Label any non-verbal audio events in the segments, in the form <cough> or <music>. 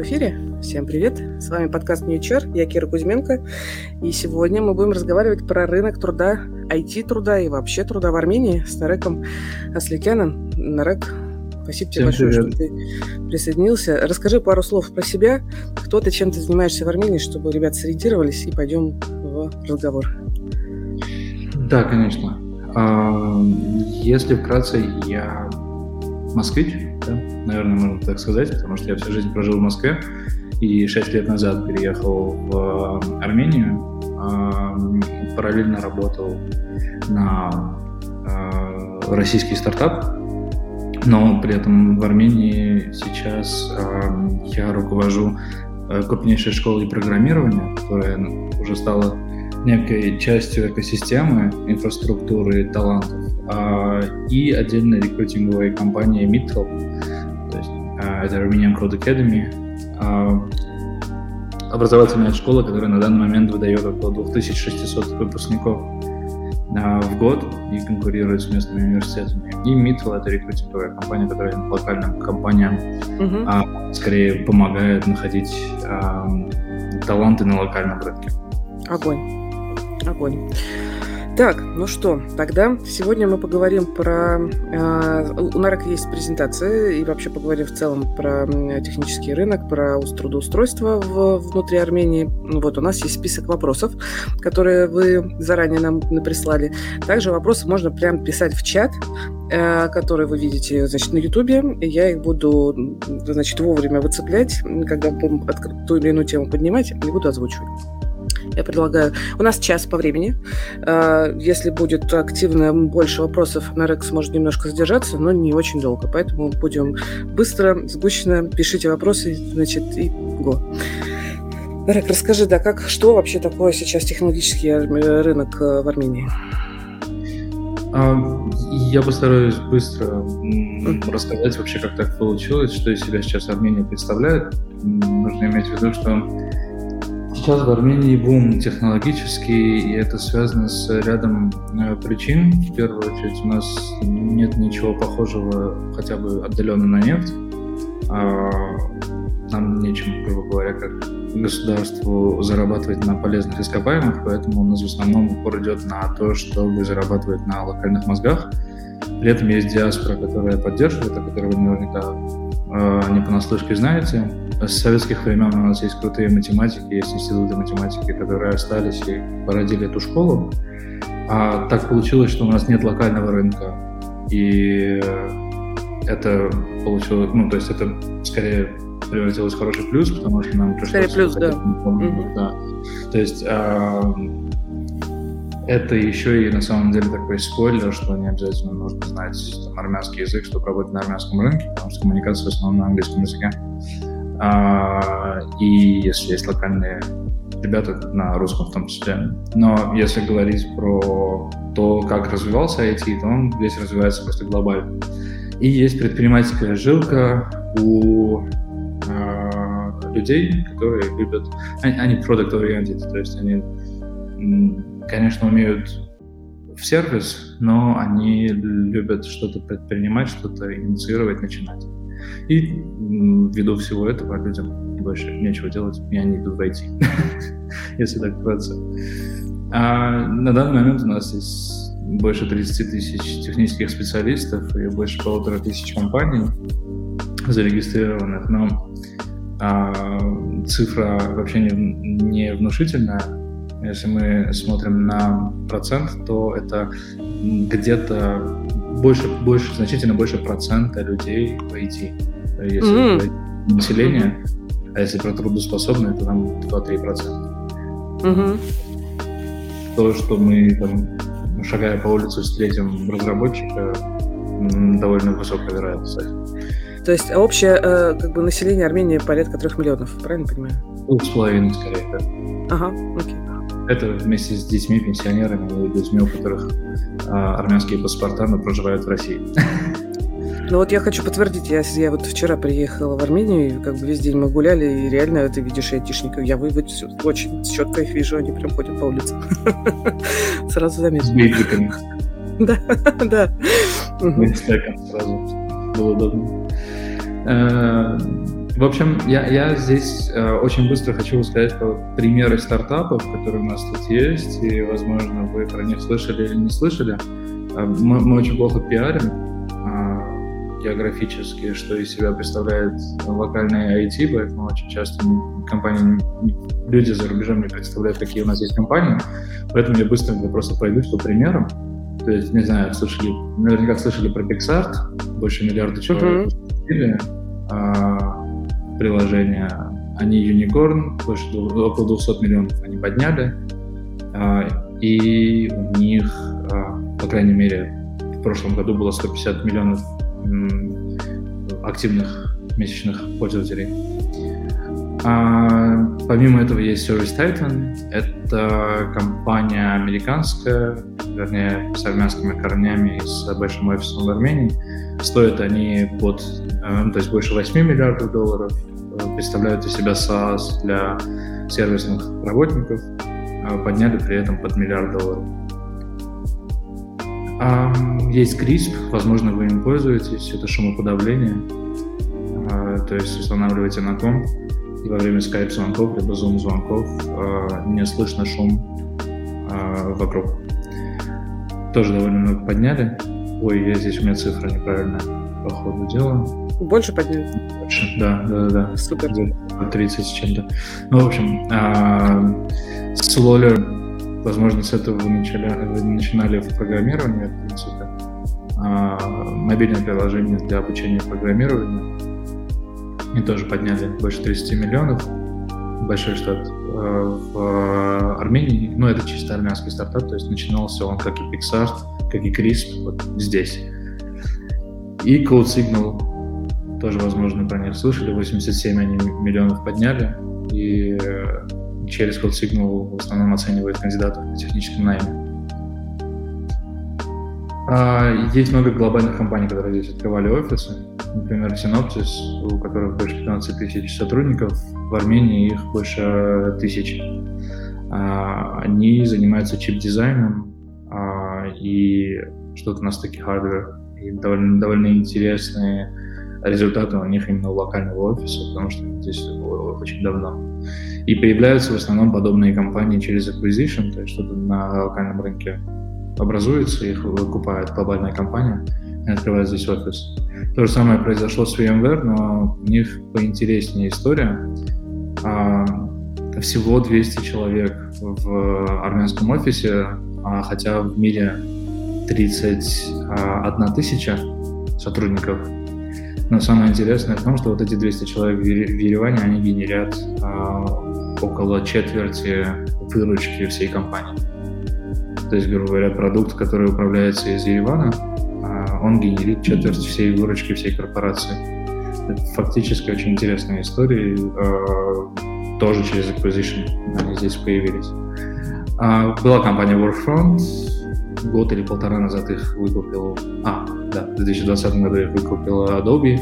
в эфире. Всем привет. С вами подкаст Ньючер. Я Кира Кузьменко. И сегодня мы будем разговаривать про рынок труда, IT-труда и вообще труда в Армении с Нареком Асликяном. Нарек, спасибо тебе Всем большое, привет. что ты присоединился. Расскажи пару слов про себя. Кто ты, чем ты занимаешься в Армении, чтобы ребята сориентировались и пойдем в разговор. Да, конечно. А, если вкратце, я москвич, да, наверное, можно так сказать, потому что я всю жизнь прожил в Москве и 6 лет назад переехал в э, Армению, параллельно работал на э, российский стартап, но при этом в Армении сейчас я руковожу э, крупнейшей школой программирования, которая уже стала некой частью экосистемы, инфраструктуры, талантов, а, и отдельная рекрутинговая компания Mittel, то есть а, это Armenian Code Academy, а, образовательная школа, которая на данный момент выдает около 2600 выпускников в год и конкурирует с местными университетами. И Mittel — это рекрутинговая компания, которая локальным компаниям uh-huh. а, скорее помогает находить а, таланты на локальном рынке. Огонь. Огонь. Так, ну что, тогда сегодня мы поговорим про... Э, у Нарек есть презентация, и вообще поговорим в целом про технический рынок, про трудоустройство в, внутри Армении. Ну вот, у нас есть список вопросов, которые вы заранее нам прислали. Также вопросы можно прям писать в чат, э, который вы видите, значит, на Ютубе. Я их буду, значит, вовремя выцеплять, когда будем ту или иную тему поднимать, и буду озвучивать. Я предлагаю... У нас час по времени. А, если будет активно больше вопросов, Нарек сможет немножко задержаться, но не очень долго. Поэтому будем быстро, сгущенно. Пишите вопросы, значит, и го. Нарек, расскажи, да, как, что вообще такое сейчас технологический рынок э, в Армении? А, я постараюсь быстро рассказать вообще, как так получилось, что из себя сейчас Армения представляет. Нужно иметь в виду, что Сейчас в Армении бум технологический, и это связано с рядом э, причин. В первую очередь у нас нет ничего похожего хотя бы отдаленно на нефть. А нам нечем, грубо говоря, как государству зарабатывать на полезных ископаемых, поэтому у нас в основном упор идет на то, чтобы зарабатывать на локальных мозгах. При этом есть диаспора, которая поддерживает, о которой вы наверняка не понаслышке знаете. С советских времен у нас есть крутые математики, есть институты математики, которые остались и породили эту школу. А так получилось, что у нас нет локального рынка. И это получилось, ну, то есть это скорее превратилось в хороший плюс, потому что нам пришлось... Скорее плюс, да. Угу. да. То есть а, это еще и на самом деле такой спойлер, что не обязательно нужно знать там, армянский язык, чтобы работать на армянском рынке, потому что коммуникация в основном на английском языке. А, и если есть локальные ребята на русском в том числе. Но если говорить про то, как развивался IT, то он весь развивается просто глобально. И есть предпринимательская жилка у э, людей, которые любят... Они, они product-oriented, то есть они, конечно, умеют в сервис, но они любят что-то предпринимать, что-то инициировать, начинать. И ввиду всего этого людям больше нечего делать, и они идут в IT, <laughs> если так вкратце. А на данный момент у нас есть больше 30 тысяч технических специалистов и больше полутора тысяч компаний зарегистрированных, но а, цифра вообще не, не внушительная. Если мы смотрим на процент, то это где-то больше, больше, значительно больше процента людей в IT. Если mm-hmm. население, а если про трудоспособные, то там 2-3 процента. Mm-hmm. То, что мы там, шагая по улице, встретим разработчика, довольно высокая вероятность. То есть общее э, как бы население Армении порядка трех миллионов, правильно понимаю? Двух с половиной, скорее, да. Ага, окей. Это вместе с детьми, пенсионерами и людьми, у которых а, армянские паспорта, но проживают в России. Ну вот я хочу подтвердить, я, я вот вчера приехала в Армению, и как бы весь день мы гуляли, и реально ты видишь айтишников. Я вы, очень четко их вижу, они прям ходят по улице. <laughs> Сразу заметил. С бейджиками. <laughs> Да, да. Сразу было удобно. Э, В общем, я, я здесь э, очень быстро хочу сказать про примеры стартапов, которые у нас тут есть, и, возможно, вы про них слышали или не слышали. Э, мы, мы очень плохо пиарим э, географически, что из себя представляет локальные IT, поэтому очень часто компании, люди за рубежом не представляют, какие у нас есть компании. Поэтому я быстро просто пройду по примерам. То есть, не знаю, слышали, наверняка слышали про PixArt, больше миллиарда человек uh-huh приложения. Они Unicorn, больше, около 200 миллионов они подняли. А, и у них, а, по крайней мере, в прошлом году было 150 миллионов активных месячных пользователей. А, помимо этого есть Service Titan. Это компания американская, вернее, с армянскими корнями и с большим офисом в Армении. Стоят они под, э, то есть больше 8 миллиардов долларов представляют из себя SaaS для сервисных работников, а подняли при этом под миллиард долларов. Есть CRISP, возможно, вы им пользуетесь, это шумоподавление, а, то есть устанавливаете на комп, и во время Skype звонков либо Zoom звонков а, не слышно шум вокруг. Тоже довольно много подняли. Ой, я здесь у меня цифра неправильная по ходу дела. Больше подняли? Больше, да, да, да. Супер. 30 с чем-то. Ну, в общем, а, с Lawler, возможно, с этого вы начали, вы начинали в программировании, в принципе. А, мобильное приложение для обучения программированию. И тоже подняли больше 30 миллионов. Большой штат а, в Армении. Ну, это чисто армянский стартап, то есть начинался он как и PixArt, как и CRISP, вот здесь. И Code Signal тоже, возможно, про них слышали. 87 они миллионов подняли, и через Code Signal в основном оценивает кандидатов на техническом найме. А, есть много глобальных компаний, которые здесь открывали офисы. Например, Synopsys, у которых больше 15 тысяч сотрудников. В Армении их больше тысячи. А, они занимаются чип-дизайном а, и что-то на стыке хардвера. И довольно, довольно интересные результаты у них именно локального офиса, потому что здесь очень давно. И появляются в основном подобные компании через acquisition, то есть что-то на локальном рынке образуется, их выкупает глобальная компания и открывает здесь офис. То же самое произошло с VMware, но у них поинтереснее история. А, всего 200 человек в армянском офисе, а, хотя в мире 31 тысяча сотрудников но самое интересное в том, что вот эти 200 человек в Ереване, они генерят а, около четверти выручки всей компании. То есть, грубо говоря, продукт, который управляется из Еревана, а, он генерит четверть всей выручки всей корпорации. Это фактически очень интересная история, а, тоже через acquisition они здесь появились. А, была компания Workfront, год или полтора назад их выкупил, а, да, в 2020 году их выкупила Adobe,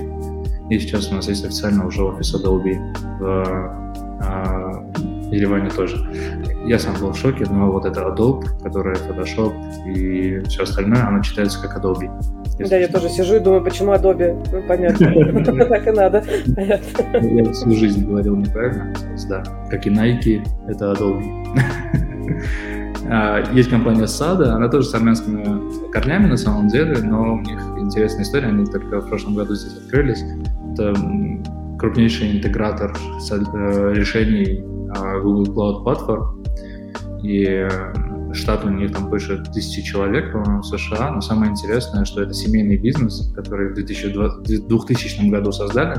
и сейчас у нас есть официально уже офис Adobe в а, Ереване тоже. Я сам был в шоке, но вот это Adobe, которая Photoshop и все остальное, оно читается как Adobe. Да, я тоже сижу и думаю, почему Adobe? Ну, понятно. <laughs> Так и надо. Я всю жизнь говорил неправильно. Да, как и Nike, это Adobe. <laughs> А, есть компания Сада, она тоже с армянскими корнями на самом деле, но у них интересная история, они только в прошлом году здесь открылись. Это крупнейший интегратор э, решений а, Google Cloud Platform, и штат у них там больше тысячи человек, по-моему, в США, но самое интересное, что это семейный бизнес, который в 2020, 2000 году создали,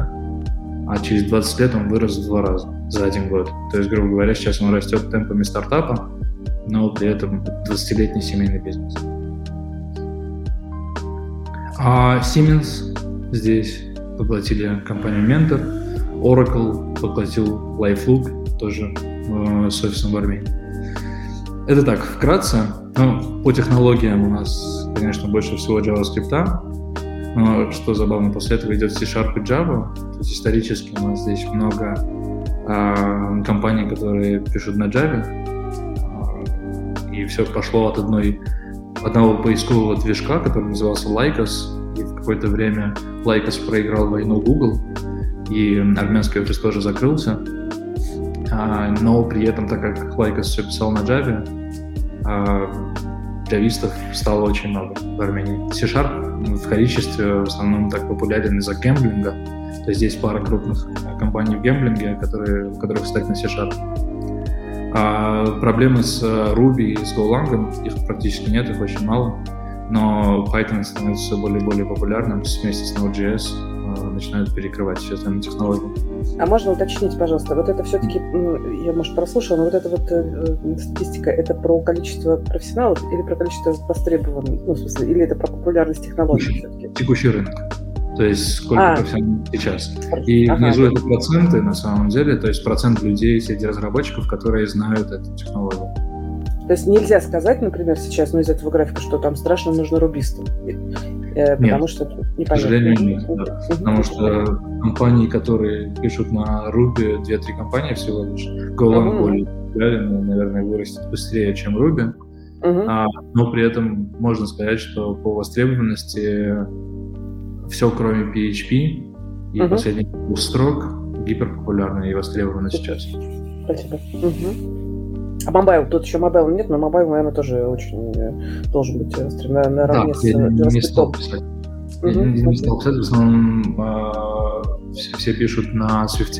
а через 20 лет он вырос в два раза за один год. То есть, грубо говоря, сейчас он растет темпами стартапа, но при этом 20-летний семейный бизнес. А Siemens здесь поглотили компанию Mentor, Oracle поглотил LifeLook, тоже э, с офисом в Армении. Это так, вкратце. Ну, по технологиям у нас, конечно, больше всего JavaScript, но что забавно, после этого идет C-Sharp и Java. То есть исторически у нас здесь много э, компаний, которые пишут на Java, все пошло от одной одного поискового движка, который назывался Lycos, и в какое-то время Lycos проиграл войну Google, и армянский офис тоже закрылся. А, но при этом, так как Lycos все писал на Java, а, джавистов стало очень много в Армении. C-Sharp в количестве в основном так популярен из-за гемблинга. То есть здесь пара крупных компаний в гемблинге, которые, в которых стоит на C-Sharp. А проблемы с Ruby и с Golang, их практически нет, их очень мало. Но Python становится все более и более популярным вместе с Node.js начинают перекрывать все остальные технологии. А можно уточнить, пожалуйста, вот это все-таки, я, может, прослушала, но вот эта вот э, э, статистика, это про количество профессионалов или про количество востребованных, ну, в смысле, или это про популярность технологий все-таки? Текущий рынок. То есть сколько а. сейчас. И ага. внизу это проценты на самом деле, то есть процент людей среди разработчиков, которые знают эту технологию. То есть нельзя сказать, например, сейчас, ну, из этого графика, что там страшно нужно рубистам. Э, потому нет, что непонятно. К сожалению, нет. Да. Потому что компании, которые пишут на Ruby, две-три компании всего лишь, Golang более популярен, наверное, вырастет быстрее, чем Ruby. uh А, но при этом можно сказать, что по востребованности все, кроме PHP и э последних двух строк, гиперпопулярны и востребованы сейчас. Спасибо. э а mobile, тут еще mobile нет, но mobile, наверное, тоже очень э, должен быть острый, на, наравне да, с я не стал писать. Угу, я не стал писать, в основном э, все, все пишут на Swift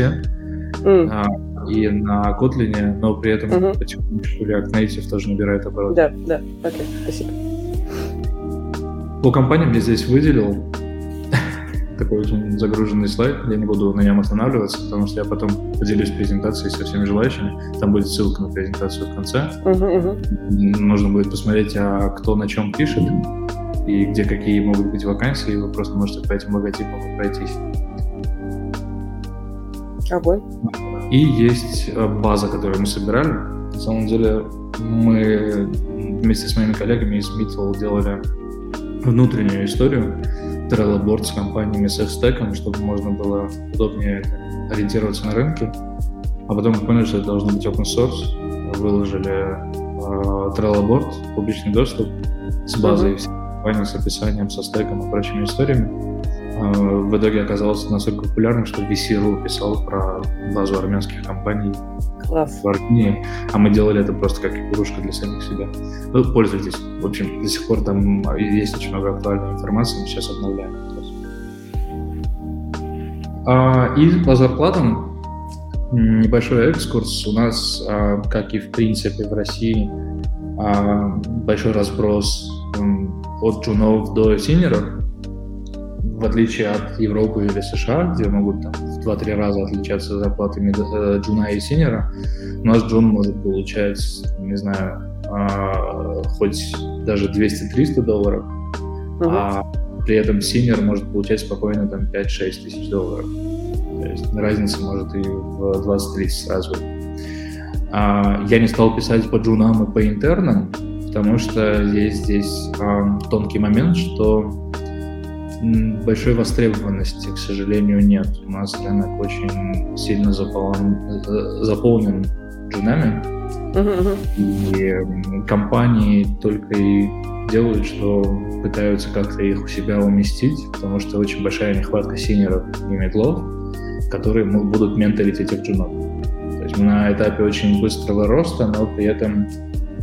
мм. э, и на Kotlin, но при этом угу. потихонечку React Native тоже набирает обороты. Да, да, окей, спасибо. По компаниям я здесь выделил такой очень загруженный слайд, я не буду на нем останавливаться, потому что я потом поделюсь презентацией со всеми желающими. Там будет ссылка на презентацию в конце. Uh-huh, uh-huh. Нужно будет посмотреть, а кто на чем пишет и где какие могут быть вакансии, и вы просто можете по этим логотипам пройтись. Огонь. И есть э, база, которую мы собирали. На самом деле мы вместе с моими коллегами из Mittel делали внутреннюю историю Trello Board с компаниями с f чтобы можно было удобнее ориентироваться на рынке. А потом мы поняли, что это должно быть open source. Выложили э, Trello Board, публичный доступ с базой mm-hmm. всех с описанием, со стеком и прочими историями. Э, в итоге оказалось настолько популярным, что VC.ru писал про базу армянских компаний Класс. в Армении, а мы делали это просто как игрушка для самих себя. Ну, пользуйтесь. В общем, до сих пор там есть очень много актуальной информации, мы сейчас обновляем. А, и по зарплатам небольшой экскурс. У нас, а, как и в принципе в России, а, большой разброс от джунов до синеров в отличие от Европы или США, где могут там, в 2-3 раза отличаться зарплатами э, джуна и сеньора, у нас джун может получать, не знаю, э, хоть даже 200-300 долларов, uh-huh. а при этом сеньор может получать спокойно там 5-6 тысяч долларов. То есть разница может и в 20-30 раз. А, я не стал писать по джунам и по интернам, потому что есть здесь а, тонкий момент, что большой востребованности, к сожалению, нет. У нас рынок очень сильно заполнен, э, заполнен джунами, и компании только и делают, что пытаются как-то их у себя уместить, потому что очень большая нехватка синеров и медлов, которые будут менторить этих джунов. То есть на этапе очень быстрого роста, но при этом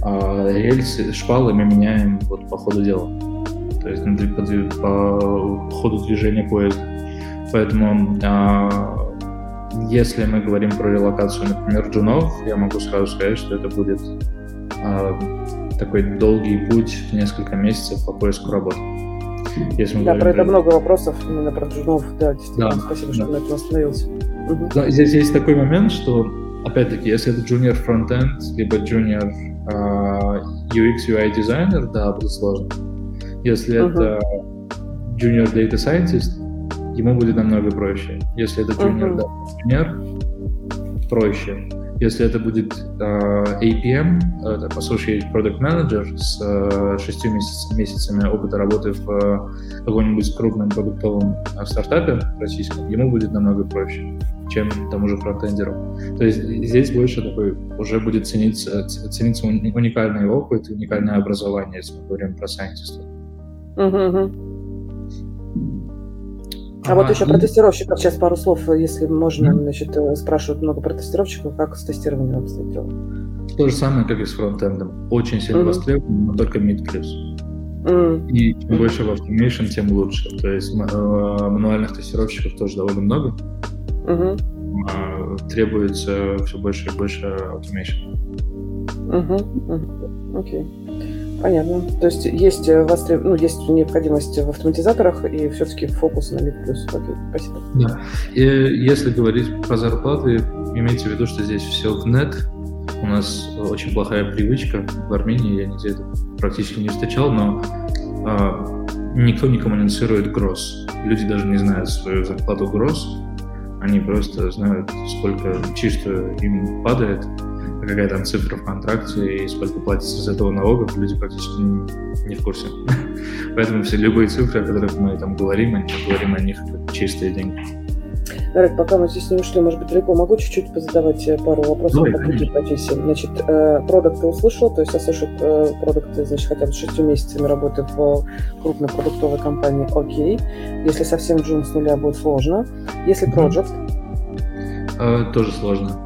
а, рельсы, шпалы мы меняем вот по ходу дела то есть по, по ходу движения поезда. Поэтому а, если мы говорим про релокацию, например, джунов, я могу сразу сказать, что это будет а, такой долгий путь несколько месяцев по поиску работы. Если да, про это про... много вопросов именно про джунов. Да, действительно, да, спасибо, да. что на этом остановился. Угу. Да, здесь есть такой момент, что, опять-таки, если это junior фронтенд, либо junior uh, UX, UI дизайнер, да, будет сложно. Если uh-huh. это junior data scientist, ему будет намного проще. Если это junior uh-huh. data проще. Если это будет uh, APM, это Associate Product Manager с uh, шестью месяц, месяцами опыта работы в uh, каком-нибудь крупном продуктовом uh, стартапе российском, ему будет намного проще, чем тому же фронтендеру. То есть здесь больше такой уже будет цениться, цениться уникальный опыт, уникальное образование, если мы говорим про сайентиста. Угу. А, а вот еще и... про тестировщиков сейчас пару слов, если можно, mm-hmm. значит, э, спрашивают много про тестировщиков, как с тестированием обстоит дело? То же самое, как и с фронтендом. Очень сильно mm-hmm. востребован, но только mid плюс. Mm. И чем больше в automation, тем лучше. То есть э, мануальных тестировщиков тоже довольно много. Mm-hmm. Требуется все больше и больше automation. Угу. Окей. Понятно. То есть есть, э, востреб... ну, есть необходимость в автоматизаторах и все-таки фокус на мид плюс. Спасибо. Да. И если говорить про зарплаты, имейте в виду, что здесь все в нет. У нас очень плохая привычка в Армении, я нигде это практически не встречал, но а, никто не коммуницирует гроз. Люди даже не знают свою зарплату гроз. Они просто знают, сколько чисто им падает, какая там цифра в контракте и сколько платится с этого налогов, люди практически не, не в курсе. <laughs> Поэтому все любые цифры, о которых мы там говорим, мы говорим о них как чистые деньги. Нарек, пока мы здесь не ушли, может быть, далеко, могу чуть-чуть позадавать э, пару вопросов Давай, по другим профессии. Значит, э, продукт ты услышал, то есть associate э, продукты, значит, хотя бы с шестью месяцами работы в крупной продуктовой компании, окей. Если совсем джун с нуля будет сложно. Если project? Mm-hmm. тоже сложно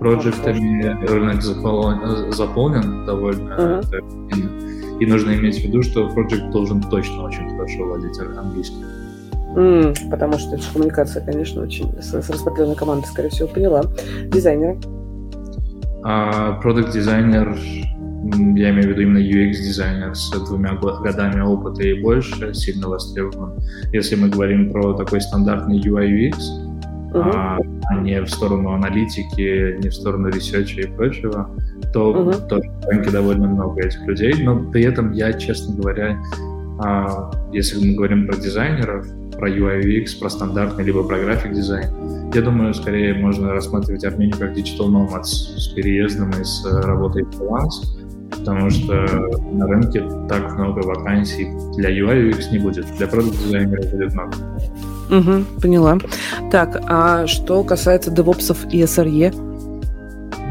проектами рынок заполнен, заполнен довольно uh-huh. И нужно иметь в виду, что проект должен точно очень хорошо владеть английским. Mm, потому что это коммуникация, конечно, очень с, с распределенной командой, скорее всего, поняла. Дизайнер. А, продукт-дизайнер, я имею в виду именно UX-дизайнер с двумя годами опыта и больше, сильно востребован. Если мы говорим про такой стандартный UI-UX, uh-huh. а, а не в сторону аналитики, не в сторону research а и прочего, то uh-huh. тоже в довольно много этих людей. Но при этом я, честно говоря, а, если мы говорим про дизайнеров, про UI UX, про стандартный, либо про graphic design, я думаю, скорее можно рассматривать Армению как digital nomads с переездом и с работой в фриланс, потому что на рынке так много вакансий для UI UX не будет, для продукт дизайнеров будет много. Угу, поняла. Так, а что касается девопсов и SRE?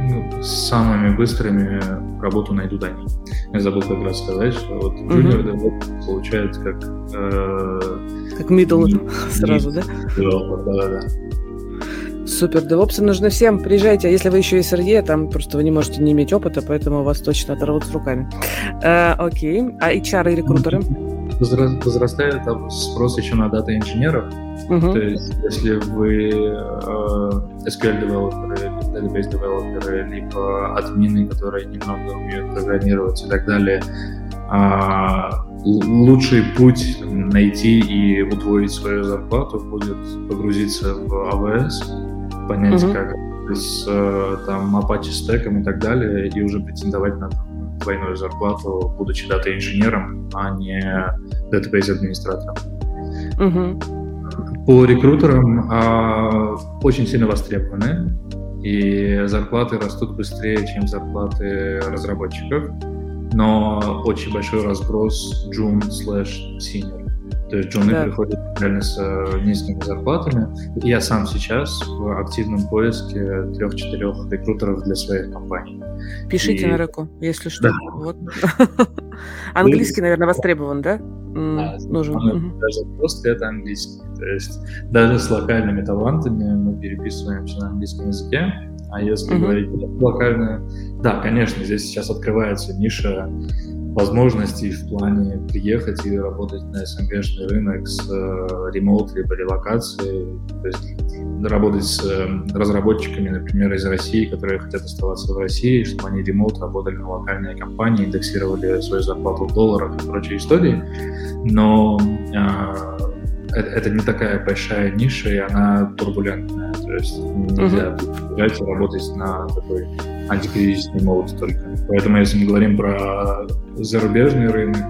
Ну, самыми быстрыми работу найдут они. Я забыл как раз сказать, что вот junior угу. DevOps получает как... Э, как middle <laughs> сразу, да? Да-да-да. Супер, девопсы нужны всем. Приезжайте, а если вы еще и SRE, там просто вы не можете не иметь опыта, поэтому вас точно оторвут с руками. Э, окей. А HR и рекрутеры? Возрастает спрос еще на дата-инженеров, Uh-huh. То есть, если вы э, SQL-девелоперы, database-девелоперы, либо админы, которые немного умеют программировать и так далее, э, лучший путь найти и удвоить свою зарплату будет погрузиться в AWS, понять, uh-huh. как с э, там, Apache стеком и так далее, и уже претендовать на двойную зарплату, будучи дата-инженером, а не database-администратором. Uh-huh по рекрутерам а, очень сильно востребованы, и зарплаты растут быстрее, чем зарплаты разработчиков, но очень большой разброс джун слэш senior. То есть джуны да. приходят реально с э, низкими зарплатами. Я сам сейчас в активном поиске трех-четырех рекрутеров для своих компаний. Пишите и... на реку, если что. Да. Вот. <laughs> Английский, наверное, востребован, да? Да, нужен. Даже просто это английский. То есть даже с локальными талантами мы переписываемся на английском языке. А если uh-huh. говорить локально, да, конечно, здесь сейчас открывается ниша возможностей в плане приехать и работать на СНГшный рынок с э, ремоут либо релокацией, то есть работать с э, разработчиками, например, из России, которые хотят оставаться в России, чтобы они ремоут работали на локальные компании, индексировали свою зарплату в долларах и прочие истории. Но э, это, это не такая большая ниша, и она турбулентная. То есть нельзя uh-huh. работать на такой антикризисный мод только. Поэтому если мы говорим про зарубежный рынок,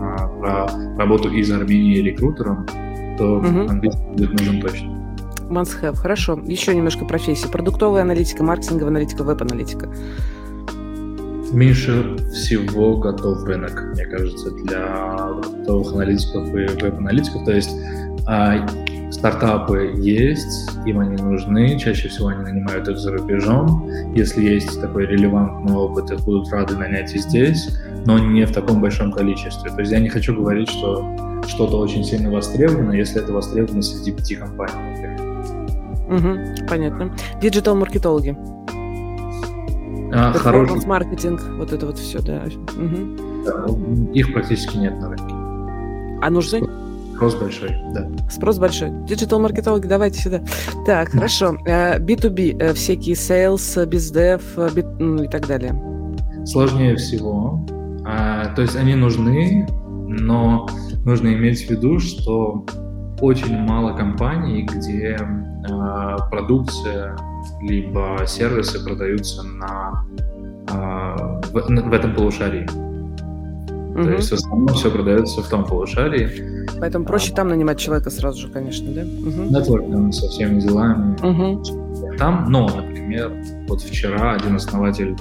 а, про работу из Армении рекрутером, то uh-huh. английский будет нужен точно. Must have. Хорошо. Еще немножко профессии. Продуктовая аналитика, маркетинговая аналитика, веб-аналитика. Меньше всего готов рынок, мне кажется, для продуктовых аналитиков и веб-аналитиков. То есть а, стартапы есть, им они нужны, чаще всего они нанимают их за рубежом. Если есть такой релевантный опыт, их будут рады нанять и здесь, но не в таком большом количестве. То есть я не хочу говорить, что что-то очень сильно востребовано, если это востребовано среди пяти компаний. Угу, понятно. Диджитал-маркетологи. А, хороший... маркетинг, вот это вот все, да. Угу. да. Их практически нет на рынке. А нужны? Спрос большой, да. Спрос большой. Диджитал-маркетологи, давайте сюда. Так, хорошо. B2B, э, э, всякие sales, бездев э, ну, и так далее. Сложнее всего. А, то есть они нужны, но нужно иметь в виду, что очень мало компаний, где э, продукция либо сервисы продаются на, э, в, в этом полушарии. Mm-hmm. То есть в основном все продается в том полушарии. Поэтому проще а, там нанимать человека сразу же, конечно, да? Mm-hmm. Нетворкинг со всеми делами. Mm-hmm. Там, но, например, вот вчера один основатель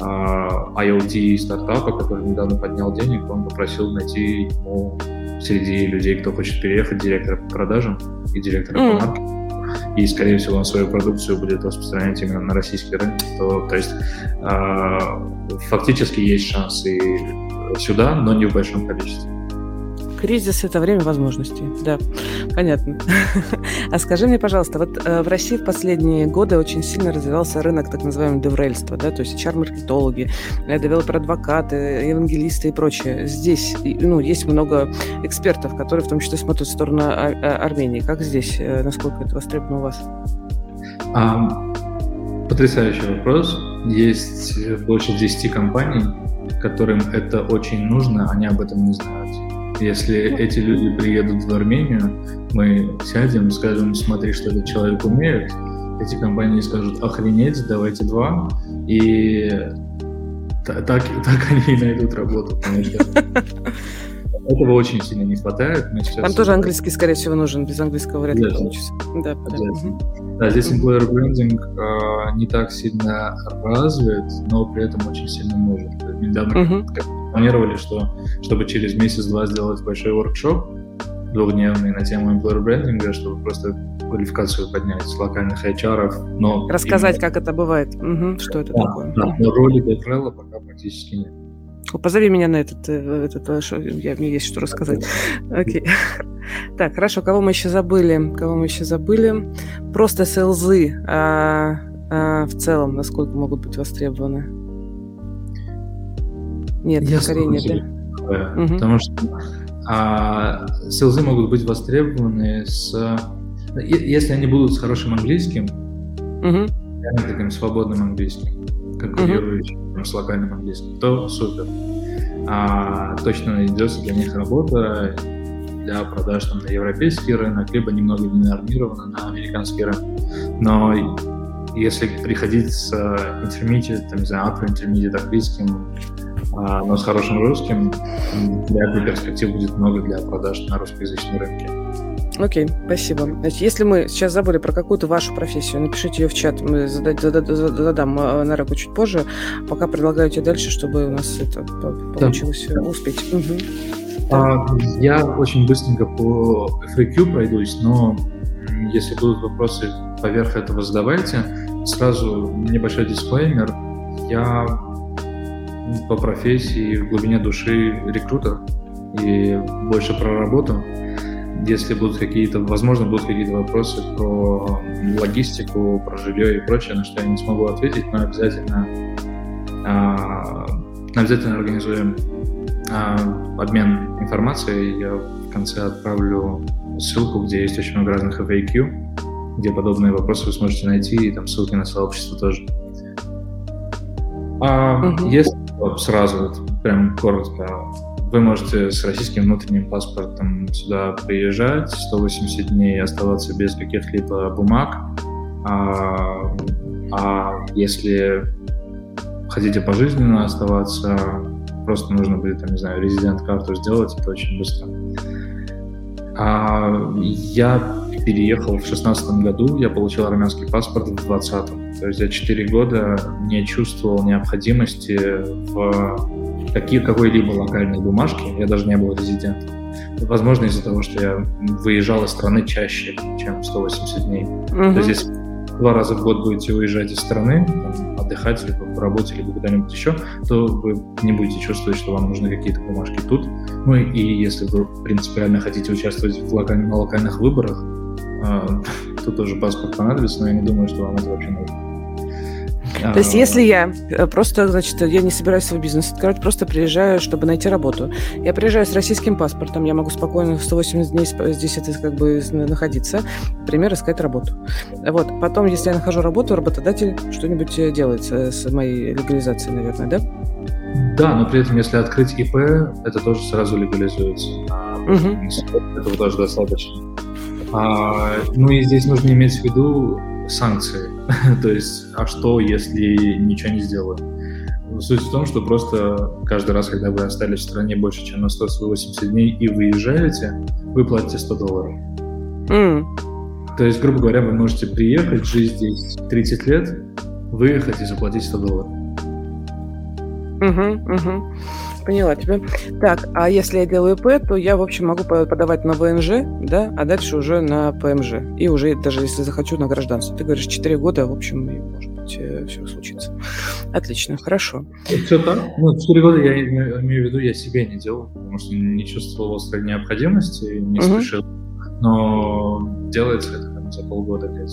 uh, IoT стартапа, который недавно поднял денег, он попросил найти ему среди людей, кто хочет переехать, директора по продажам и директора mm. по маркетингу. И, скорее всего, он свою продукцию будет распространять именно на российский рынок. То, то есть э, фактически есть шанс и сюда, но не в большом количестве. Кризис – это время возможностей, да, понятно. <laughs> А скажи мне, пожалуйста, вот э, в России в последние годы очень сильно развивался рынок так называемого деврельства, да, то есть HR-маркетологи, э, девелопер-адвокаты, евангелисты и прочее. Здесь, ну, есть много экспертов, которые в том числе смотрят в сторону Армении. Как здесь, э, насколько это востребовано у вас? А, потрясающий вопрос. Есть больше 10 компаний, которым это очень нужно, они об этом не знают. Если эти люди приедут в Армению, мы сядем, скажем, смотри, что этот человек умеет, эти компании скажут, охренеть, давайте два, и так, <laughs> так они и найдут работу, потому что <laughs> этого очень сильно не хватает. Мы сейчас Там тоже английский, скорее всего, нужен. Без английского вряд ли получится. Да, да. да, здесь employer branding э, не так сильно развит, но при этом очень сильно нужен. Недавно uh-huh планировали, что чтобы через месяц-два сделать большой воркшоп двухдневный на тему employer брендинга, чтобы просто квалификацию поднять с локальных HR, но... Рассказать, именно... как это бывает, угу, что это да, такое. Да, но роли Детрелла пока практически нет. Позови меня на этот, э, этот э, я, мне есть что рассказать. Окей. <laughs> Так, хорошо, кого мы еще забыли? Кого мы еще забыли? Просто СЛЗы а, а, в целом, насколько могут быть востребованы? Нет, Я скорее нет, да? Угу. Потому что а, селзы могут быть востребованы с... Если они будут с хорошим английским, угу. таким свободным английским, конкурирующим угу. с локальным английским, то супер. А, точно найдется для них работа для продаж там, на европейский рынок, либо немного не нормировано на американский рынок. Но если приходить с intermediate, там, не знаю, upper intermediate английским, но с хорошим русским вряд ли перспектив будет много для продаж на русскоязычном рынке. Окей, okay, спасибо. Значит, если мы сейчас забыли про какую-то вашу профессию, напишите ее в чат, мы задать, задад, зададам а, на раку чуть позже. Пока предлагаю тебе дальше, чтобы у нас это получилось да. успеть. Угу. А, я очень быстренько по FAQ пройдусь, но если будут вопросы поверх этого задавайте. Сразу небольшой дисклеймер. Я по профессии в глубине души рекрутер и больше про работу. Если будут какие-то, возможно, будут какие-то вопросы про логистику, про жилье и прочее, на что я не смогу ответить, но обязательно, а, обязательно организуем а, обмен информацией. Я в конце отправлю ссылку, где есть очень много разных FAQ, где подобные вопросы вы сможете найти, и там ссылки на сообщество тоже. А угу. если вот сразу, вот, прям коротко, вы можете с российским внутренним паспортом сюда приезжать, 180 дней оставаться без каких-либо бумаг, а, а если хотите пожизненно оставаться, просто нужно будет, там, не знаю, резидент-карту сделать, это очень быстро. А, я переехал в шестнадцатом году, я получил армянский паспорт в двадцатом. То есть я четыре года не чувствовал необходимости в какие, какой-либо локальной бумажке, я даже не был резидентом. Возможно, из-за того, что я выезжал из страны чаще, чем 180 дней. Mm-hmm. То есть, если два раза в год будете уезжать из страны, там, отдыхать либо по работе, либо куда-нибудь еще, то вы не будете чувствовать, что вам нужны какие-то бумажки тут. Ну и если вы принципиально хотите участвовать в локаль... на локальных выборах, э, то тоже паспорт понадобится, но я не думаю, что вам это вообще нужно. То есть, если я э, просто, значит, я не собираюсь свой бизнес открывать, просто приезжаю, чтобы найти работу. Я приезжаю с российским паспортом, я могу спокойно 180 дней здесь это как бы находиться, например, искать работу. Вот. Потом, если я нахожу работу, работодатель что-нибудь э, делает с моей легализацией, наверное, да? Да, но при этом, если открыть ИП, это тоже сразу легализуется. Угу. Этого тоже достаточно. А, ну и здесь нужно иметь в виду санкции. <laughs> То есть, а что, если ничего не сделаю? Суть в том, что просто каждый раз, когда вы остались в стране больше, чем на 180 дней и выезжаете, вы платите 100 долларов. Mm. То есть, грубо говоря, вы можете приехать, жить здесь 30 лет, выехать и заплатить 100 долларов. Угу, угу. Поняла тебя. Так, а если я делаю ИП, то я, в общем, могу подавать на ВНЖ, да, а дальше уже на ПМЖ. И уже, даже если захочу, на гражданство. Ты говоришь, 4 года, в общем, и, может быть, э, все случится. Отлично, хорошо. Все так. Ну, 4 года я имею, в виду, я себе не делал, потому что не чувствовал острой необходимости, не угу. спешил. Но делается это за полгода где-то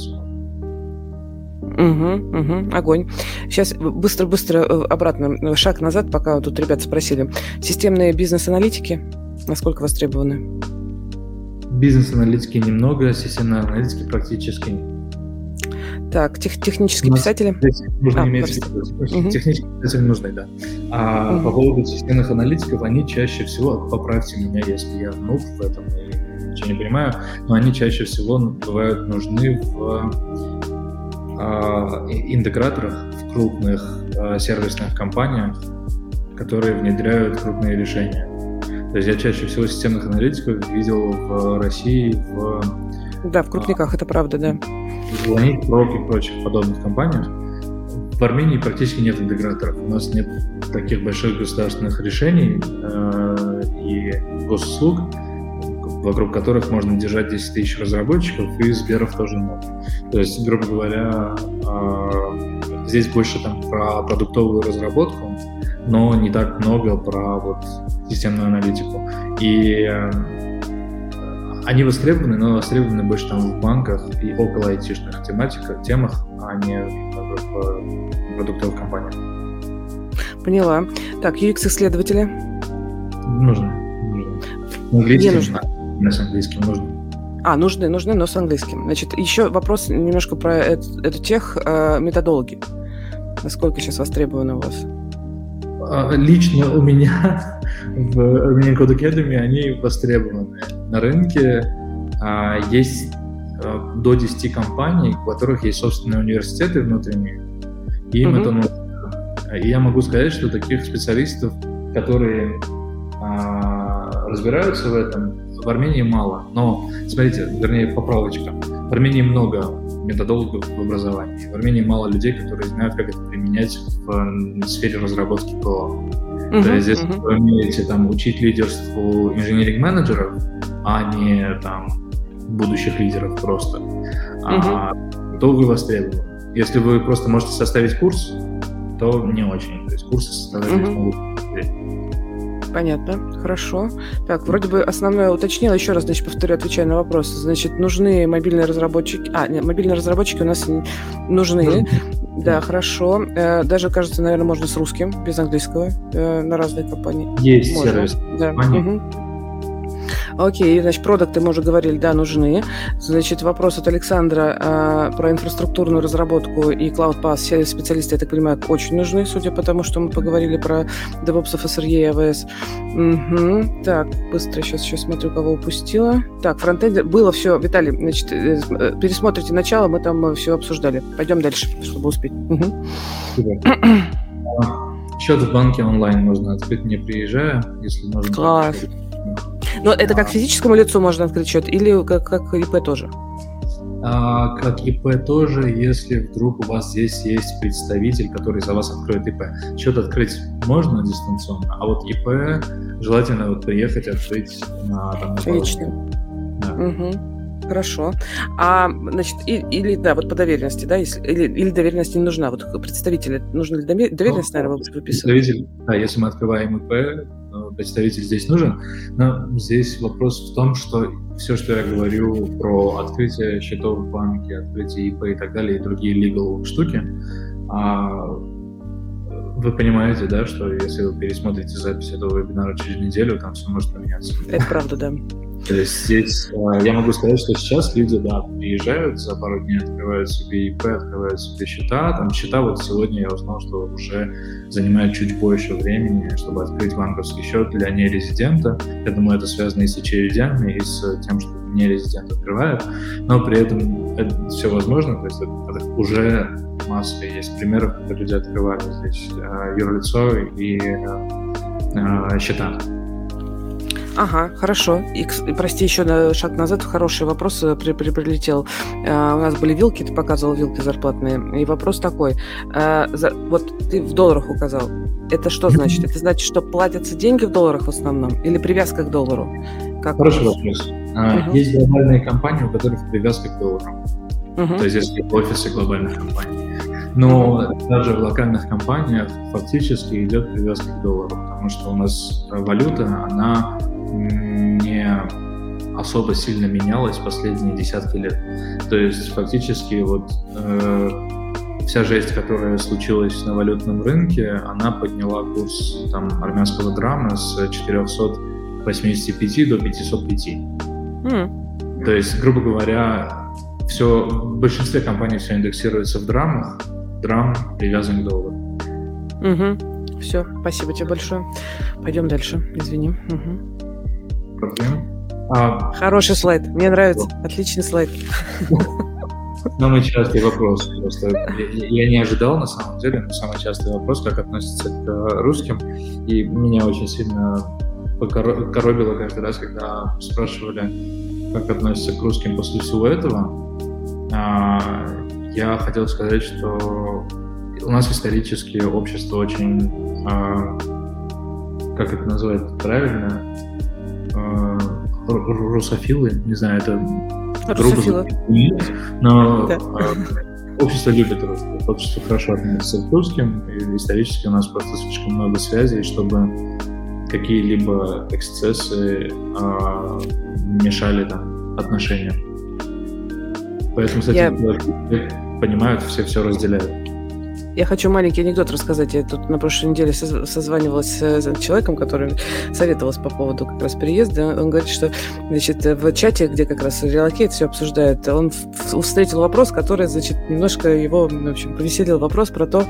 Угу, угу, огонь. Сейчас быстро-быстро э, обратно, э, шаг назад, пока тут ребята спросили. Системные бизнес-аналитики насколько востребованы? Бизнес-аналитики немного, системные аналитики практически так, тех, технические писатели. Нужно а, иметь угу. Технические писатели нужны, да. А угу. по поводу системных аналитиков, они чаще всего, поправьте меня, если я нуб в этом и ничего не понимаю, но они чаще всего бывают нужны в интеграторах в крупных сервисных компаниях, которые внедряют крупные решения. То есть я чаще всего системных аналитиков видел в России в... Да, в крупниках, а, это правда, да. В Ланит, Прок и прочих подобных компаниях. В Армении практически нет интеграторов. У нас нет таких больших государственных решений э, и госуслуг, вокруг которых можно держать 10 тысяч разработчиков, и Сберов тоже много. То есть, грубо говоря, а, здесь больше там про продуктовую разработку, но не так много про вот системную аналитику. И э, они востребованы, но востребованы больше там в банках и около айтишных тематиках, темах, а не в продуктовых компаниях. Поняла. Так, UX-исследователи? Нужно. нужно. Не нужно. Не с английским нужно. А, нужны, нужны, но с английским. Значит, еще вопрос немножко про эту, эту тех э, методологи. Насколько сейчас востребованы у вас? А, лично у меня <laughs> в Armenian Code Academy они востребованы. На рынке а, есть а, до 10 компаний, у которых есть собственные университеты внутренние, и им mm-hmm. это нужно. И я могу сказать, что таких специалистов, которые а, разбираются в этом, в Армении мало. Но, смотрите, вернее, поправочка. В Армении много методологов в образовании. В Армении мало людей, которые знают, как это применять в сфере разработки ПО. Uh-huh, То есть, если uh-huh. вы умеете там, учить лидерству инженеринг-менеджеров, а не там будущих лидеров просто, uh-huh. а, то вы востребованы. Если вы просто можете составить курс, то не очень. То есть курсы составлять uh-huh. могут Понятно, хорошо. Так, вроде бы основное уточнила. Еще раз, значит, повторю, отвечая на вопрос. Значит, нужны мобильные разработчики. А, нет, мобильные разработчики у нас нужны. Да, хорошо. Э, даже, кажется, наверное, можно с русским, без английского, э, на разные компании. Есть можно. сервис. Да. Угу. Окей, значит, продукты мы уже говорили, да, нужны. Значит, вопрос от Александра а, про инфраструктурную разработку и Cloud Pass. Все специалисты, я так понимаю, очень нужны, судя по тому, что мы поговорили про DevOps, FSRE и AWS. Угу. Так, быстро сейчас еще смотрю, кого упустила. Так, фронтенд было все. Виталий, значит, э, э, пересмотрите начало, мы там все обсуждали. Пойдем дальше, чтобы успеть. Угу. Счет в банке онлайн можно открыть, не приезжая, если нужно. Класс. Но это как физическому лицу можно открыть счет или как, как ИП тоже? А, как ИП тоже, если вдруг у вас здесь есть представитель, который за вас откроет ИП. Счет открыть можно дистанционно, а вот ИП желательно вот приехать открыть на там, Лично. Да. Угу. Хорошо. А, значит, и, или, да, вот по доверенности, да, если, или, или доверенность не нужна? Вот представитель, нужно ли доверенность, ну, наверное, выписывать? Представитель, да, если мы открываем ИП, представитель здесь нужен, но здесь вопрос в том, что все, что я говорю про открытие счетов в банке, открытие ИП и так далее, и другие legal штуки, а, вы понимаете, да, что если вы пересмотрите запись этого вебинара через неделю, там все может поменяться. Это правда, да. То есть здесь э, я могу сказать, что сейчас люди, да, приезжают, за пару дней открывают себе ИП, открывают себе счета. Там счета вот сегодня я узнал, что уже занимают чуть больше времени, чтобы открыть банковский счет для нерезидента. Я думаю, это связано и с очередями, и с тем, что нерезидент открывает. Но при этом это все возможно, то есть это, это уже масса есть примеров, когда люди открывают здесь э, юрлицо и э, счета. Ага, хорошо. И, прости, еще на шаг назад хороший вопрос при, при, прилетел. Uh, у нас были вилки, ты показывал вилки зарплатные. И вопрос такой. Uh, за, вот ты в долларах указал. Это что значит? Это значит, что платятся деньги в долларах в основном? Или привязка к доллару? Как Хороший вопрос. Uh-huh. Есть глобальные компании, у которых привязка к доллару. Uh-huh. То есть есть офисы глобальных компаний. Но uh-huh. даже в локальных компаниях фактически идет привязка к доллару, потому что у нас валюта, она не особо сильно менялась последние десятки лет. То есть фактически вот э, вся жесть, которая случилась на валютном рынке, она подняла курс там, армянского драма с 485 до 505. Mm. То есть, грубо говоря, все, в большинстве компаний все индексируется в драмах, драм привязан к доллару. Угу. Все, спасибо тебе большое. Пойдем дальше, извини. Угу проблем. А, Хороший слайд, мне нравится, отличный слайд. <laughs> Самый частый вопрос. Просто я не ожидал, на самом деле, но самый частый вопрос, как относится к русским. И меня очень сильно коробило каждый раз, когда спрашивали, как относятся к русским после всего этого. А, я хотел сказать, что у нас исторически общество очень, а, как это назвать правильно, э, русофилы, не знаю, это грубо но да. э, общество любит русских, общество хорошо относится к русским, и исторически у нас просто слишком много связей, чтобы какие-либо эксцессы э, мешали там отношениям. Поэтому этим Я... понимают, все все разделяют. Я хочу маленький анекдот рассказать. Я тут на прошлой неделе созванивалась с человеком, который советовался по поводу как раз переезда. Он говорит, что значит, в чате, где как раз релокейт все обсуждают, он встретил вопрос, который, значит, немножко его, в общем, повеселил вопрос про то,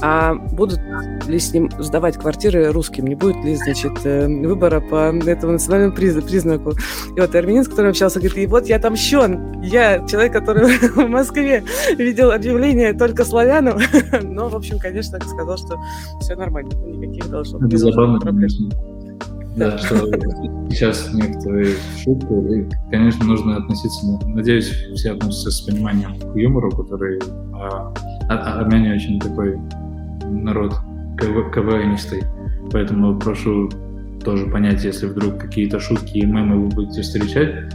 а будут ли с ним сдавать квартиры русским? Не будет ли, значит, э, выбора по этому национальному признаку? И вот армянин, с которым общался, говорит, и вот я отомщен. Я человек, который <laughs> в Москве видел объявление только славянам. <laughs> Но, в общем, конечно, сказал, что все нормально, никаких должно быть проблем. Да, что сейчас некоторые шутки, и, конечно, нужно относиться, надеюсь, все относятся с пониманием к юмору, который а, а армяне очень такой народ КВ, КВНистый, поэтому прошу тоже понять, если вдруг какие-то шутки и мемы вы будете встречать,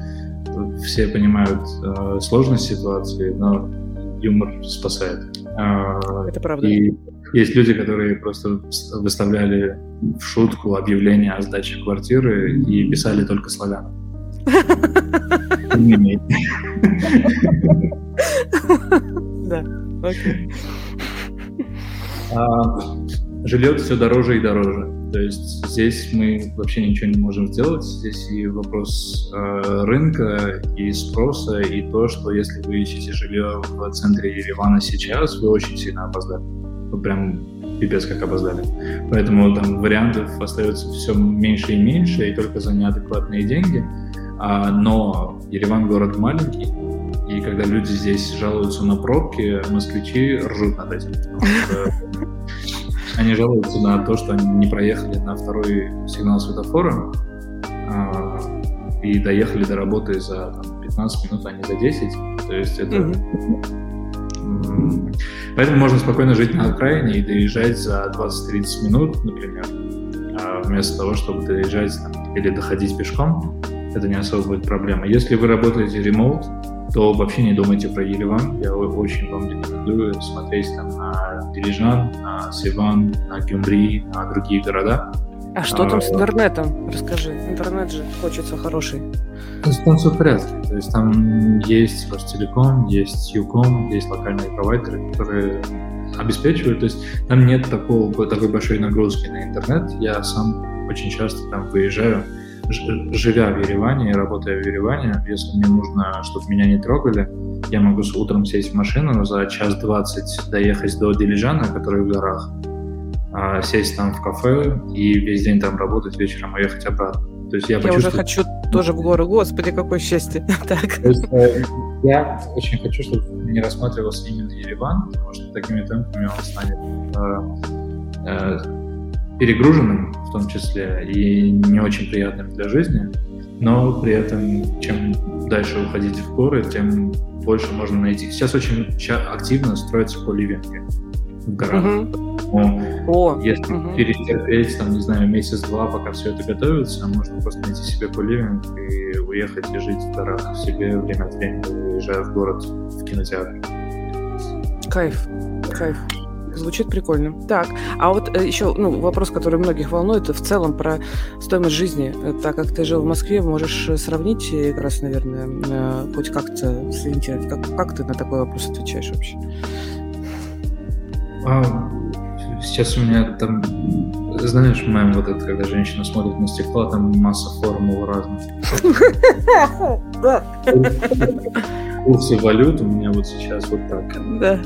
все понимают э, сложность ситуации, но юмор спасает. Э, Это правда. И есть люди, которые просто выставляли в шутку объявление о сдаче квартиры и писали только славян. <laughs> Да, окей. А, жилье все дороже и дороже. То есть здесь мы вообще ничего не можем сделать. Здесь и вопрос э, рынка, и спроса, и то, что если вы ищете жилье в центре Еревана сейчас, вы очень сильно опоздали. Вы прям пипец как опоздали. Поэтому там вариантов остается все меньше и меньше, и только за неадекватные деньги. А, но Ереван город маленький, и когда люди здесь жалуются на пробки, москвичи ржут над этим. <laughs> Они жалуются на то, что они не проехали на второй сигнал светофора а, и доехали до работы за там, 15 минут, а не за 10. То есть это... Mm-hmm. Поэтому можно спокойно жить на окраине и доезжать за 20-30 минут, например, а, вместо того, чтобы доезжать там, или доходить пешком. это не особо будет проблема. Если вы работаете ремоут, то вообще не думайте про Ереван. Я очень вам рекомендую смотреть там на Дирижан, на Севан, на Гюмри, на другие города. А что там с а, интернетом? Расскажи. Интернет же хочется хороший. То есть там все в порядке. То есть там есть Ростелеком, есть Юком, есть локальные провайдеры, которые обеспечивают. То есть там нет такого, такой большой нагрузки на интернет. Я сам очень часто там выезжаю, живя в Ереване и работая в Ереване, если мне нужно, чтобы меня не трогали, я могу с утром сесть в машину, за час двадцать доехать до Дилижана, который в горах, а, сесть там в кафе и весь день там работать, вечером уехать обратно. То есть я, я уже хочу тоже в горы. Господи, какое счастье. <laughs> так. Есть, э, я очень хочу, чтобы не рассматривался именно Ереван, потому что такими темпами он станет э, э, перегруженным в том числе и не очень приятным для жизни. Но при этом, чем дальше уходить в горы, тем больше можно найти. Сейчас очень активно строятся коливинги в горах. Uh-huh. О, если uh-huh. перетерпеть, там, не знаю, месяц-два, пока все это готовится, можно просто найти себе коливинг и уехать и жить в горах себе время от времени, уезжая в город в кинотеатр. Кайф, кайф. Звучит прикольно. Так, а вот э, еще ну, вопрос, который многих волнует, в целом про стоимость жизни. Так как ты жил в Москве, можешь сравнить как раз, наверное, э, хоть как-то сориентировать. Как, как ты на такой вопрос отвечаешь вообще? А, сейчас у меня там, знаешь, мем вот это, когда женщина смотрит на стекло, там масса формул разных. <laughs> Курсы валют у меня вот сейчас вот так. Да.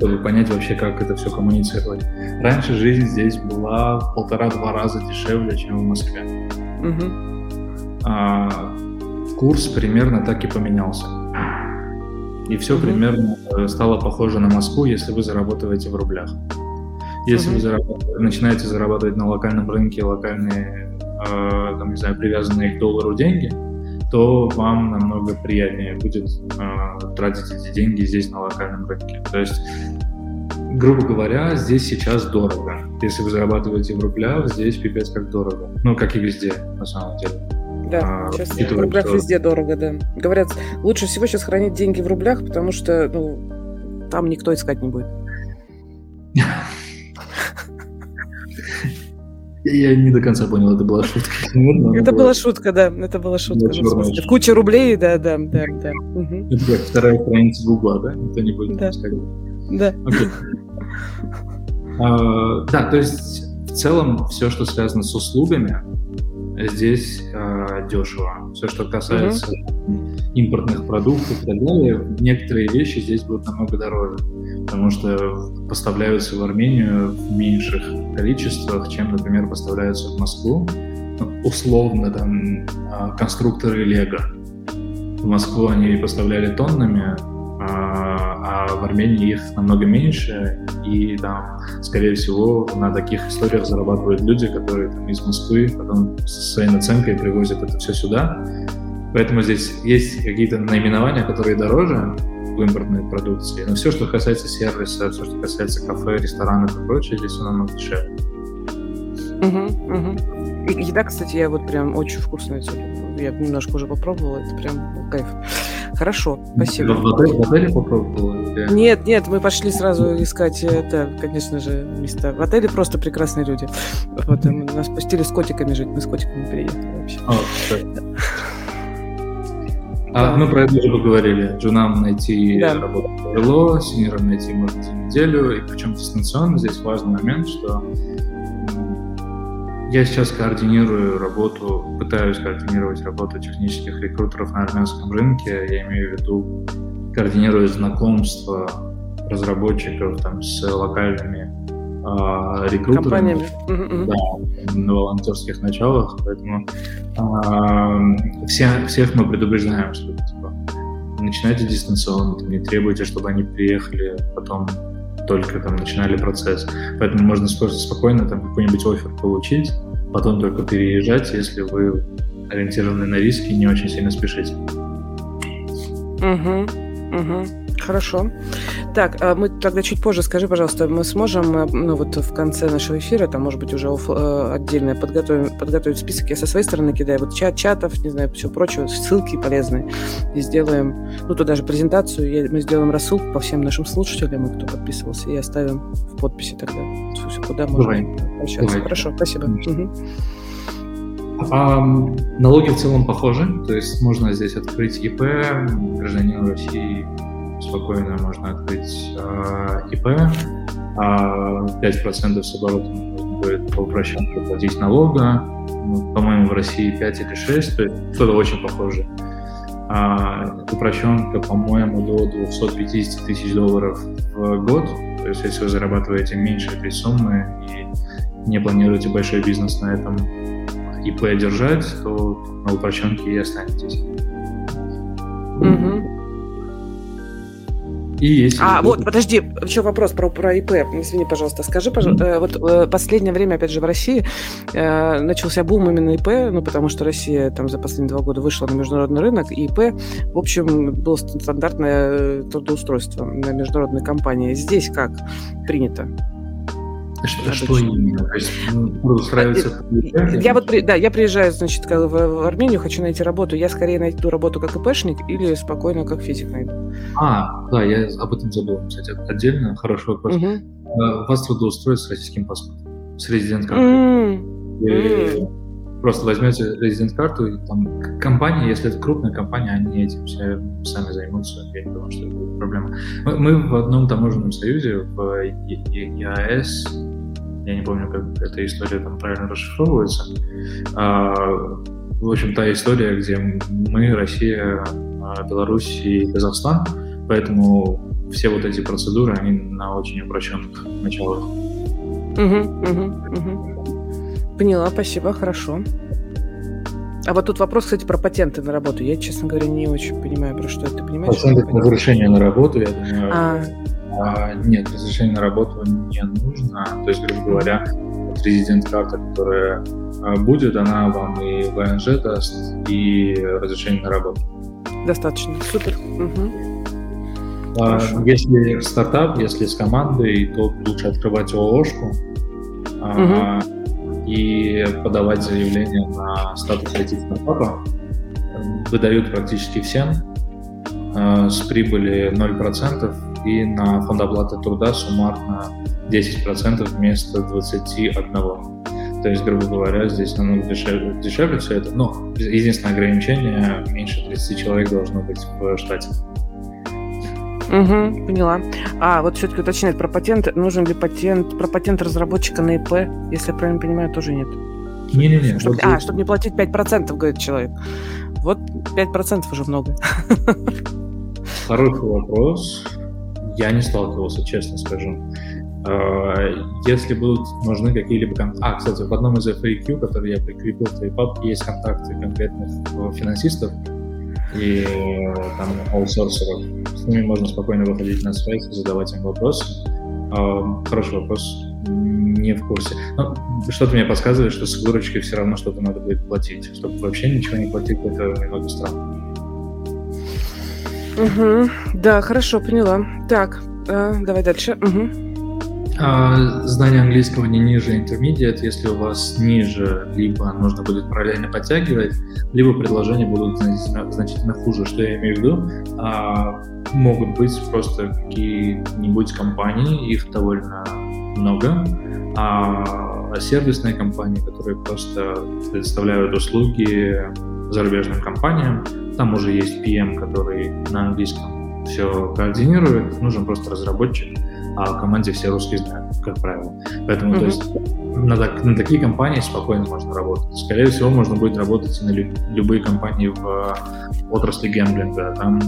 Чтобы понять вообще, как это все коммуницировать. Раньше жизнь здесь была в полтора-два раза дешевле, чем в Москве. Угу. А, курс примерно так и поменялся. И все угу. примерно э, стало похоже на Москву, если вы зарабатываете в рублях. Если угу. вы зарабатываете, начинаете зарабатывать на локальном рынке локальные, э, там, не знаю, привязанные к доллару деньги, то вам намного приятнее будет э, тратить эти деньги здесь на локальном рынке. То есть, грубо говоря, здесь сейчас дорого. Если вы зарабатываете в рублях, здесь пипец как дорого. Ну, как и везде, на самом деле. Да, а, сейчас в рублях что... везде дорого, да. Говорят, лучше всего сейчас хранить деньги в рублях, потому что ну, там никто искать не будет. <laughs> Я не до конца понял, это была шутка. <laughs> Это была шутка, да, это была шутка. В куче рублей, да, да, да, да. Это как вторая страница Гугла, да? Никто не будет искать. Да. А, да, то есть в целом все, что связано с услугами, здесь э, дешево. Все, что касается. Импортных продуктов и так далее, некоторые вещи здесь будут намного дороже, потому что поставляются в Армению в меньших количествах, чем, например, поставляются в Москву. Ну, условно, там, э, конструкторы Лего. В Москву они поставляли тоннами, а, а в Армении их намного меньше, и там, скорее всего, на таких историях зарабатывают люди, которые там из Москвы потом со своей наценкой привозят это все сюда. Поэтому здесь есть какие-то наименования, которые дороже в импортной продукции, но все, что касается сервиса, все, что касается кафе, ресторанов и прочее, здесь все намного дешевле. Угу, угу. Еда, кстати, я вот прям очень вкусная. Я немножко уже попробовала, это прям кайф. Хорошо, спасибо. В отеле, в отеле попробовала? Нет, нет, мы пошли сразу искать, это, конечно же, места. В отеле просто прекрасные люди. Вот, нас пустили с котиками жить, мы с котиками приехали вообще. А, а, мы про это уже поговорили. Джунам найти да. работу тяжело, синерам найти можно за неделю, и причем дистанционно. Здесь важный момент, что я сейчас координирую работу, пытаюсь координировать работу технических рекрутеров на армянском рынке. Я имею в виду координирую знакомство разработчиков там, с локальными э, рекрутерами да, на волонтерских началах. Поэтому э, все, всех мы предупреждаем, что типа, начинайте дистанционно, не требуйте, чтобы они приехали потом только там начинали процесс. Поэтому можно спокойно там какой-нибудь офер получить, потом только переезжать, если вы ориентированы на риски и не очень сильно спешите. Угу, угу. Хорошо. Так, а мы тогда чуть позже скажи, пожалуйста, мы сможем, э, ну вот в конце нашего эфира, там, может быть, уже оф, э, отдельно подготовим, подготовить список, я со своей стороны кидаю, вот чат, чатов, не знаю, все прочее, ссылки полезные, и сделаем, ну, то даже презентацию, я, мы сделаем рассылку по всем нашим слушателям, кто подписывался, и оставим в подписи тогда, куда можно обращаться. Хорошо, спасибо. Угу. А, налоги в целом похожи, то есть можно здесь открыть ИП, гражданин России спокойно можно открыть э, ИП, а 5% с оборота можно будет по упрощенке платить налога, ну, по-моему, в России 5 или 6, то есть что-то очень похоже. А, упрощенка, по-моему, до 250 тысяч долларов в год, то есть если вы зарабатываете меньше этой суммы и не планируете большой бизнес на этом ИП держать, то на упрощенке и останетесь. Угу. И есть... А, вот, подожди, еще вопрос про, про ИП. Извини, пожалуйста. Скажи, пожалуйста, mm-hmm. вот э, последнее время, опять же, в России э, начался бум именно ИП, ну, потому что Россия там за последние два года вышла на международный рынок, и ИП, в общем, было стандартное трудоустройство на международной компании. Здесь как принято? Что, что именно? То есть устраиваться? Я вот, да, я приезжаю, значит, в, Армению, хочу найти работу. Я скорее найду работу как ИПшник или спокойно как физик найду. А, да, я об этом забыл, кстати, отдельно. Хороший вопрос. Угу. Вас трудоустроят с российским паспортом, с резидент-картой. Mm. Mm. Просто возьмете резидент-карту, и там компания, если это крупная компания, они этим все сами займутся. Я не думаю, что это будет проблема. Мы, мы в одном таможенном союзе, в ЕАЭС, я не помню, как эта история там правильно расшифровывается. А, в общем, та история, где мы, Россия, Беларусь и Казахстан, поэтому все вот эти процедуры, они на очень упрощенных началах. Угу, угу, угу. Поняла, спасибо, хорошо. А вот тут вопрос, кстати, про патенты на работу. Я, честно говоря, не очень понимаю, про что это. Понимаешь? Патенты на разрешение на работу, я думаю, а. А, нет, разрешение на работу не нужно. То есть, грубо говоря, резидент-карта, которая а, будет, она вам и ВНЖ даст, и разрешение на работу. Достаточно. Супер. Угу. А, если стартап, если с командой, то лучше открывать ООшку угу. а, и подавать заявление на статус IT стартапа. Выдают практически всем а, с прибыли 0%, и на фонд оплаты труда суммарно 10% вместо 21%. То есть, грубо говоря, здесь намного дешевле, дешевле все это. Но единственное ограничение – меньше 30 человек должно быть в штате. Угу, поняла. А, вот все-таки уточняет про патент. Нужен ли патент, про патент разработчика на ИП? Если я правильно понимаю, тоже нет. Не-не-не. Чтобы, вот а, чтобы не платить 5%, говорит человек. Вот 5% уже много. Хороший вопрос. Я не сталкивался, честно скажу. А, если будут нужны какие-либо контакты... А, кстати, в одном из FAQ, который я прикрепил в твоей папке, есть контакты конкретных финансистов и там аутсорсеров. С ними можно спокойно выходить на связь задавать им вопросы. А, хороший вопрос. Не в курсе. Но что-то мне подсказывает, что с выручки все равно что-то надо будет платить. Чтобы вообще ничего не платить, это немного странно. Угу. Да, хорошо, поняла. Так, э, давай дальше. Угу. А, знание английского не ниже intermediate, если у вас ниже, либо нужно будет параллельно подтягивать, либо предложения будут значительно, значительно хуже. Что я имею в виду? А, могут быть просто какие-нибудь компании, их довольно много, а сервисные компании, которые просто предоставляют услуги зарубежным компаниям, там уже есть PM, который на английском все координирует, нужен просто разработчик, а в команде все русские знают, как правило. Поэтому, mm-hmm. то есть, на, так, на такие компании спокойно можно работать. Скорее всего, можно будет работать на лю- любые компании в uh, отрасли гэмблинга. Там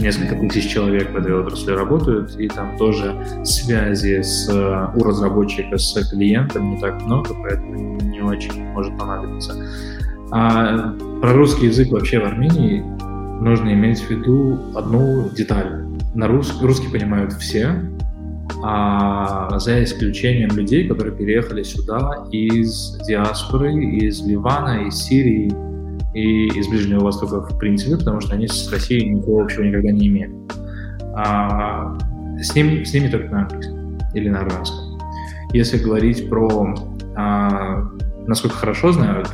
несколько тысяч человек в этой отрасли работают, и там тоже связи с, uh, у разработчика с клиентом не так много, поэтому не очень может понадобиться. А про русский язык вообще в Армении нужно иметь в виду одну деталь. На рус, русский понимают все, а за исключением людей, которые переехали сюда из диаспоры, из Ливана, из Сирии и из Ближнего Востока в принципе, потому что они с Россией ничего общего никогда не имели. А с, ним, с ними только на английском или на армянском. Если говорить про а, насколько хорошо знают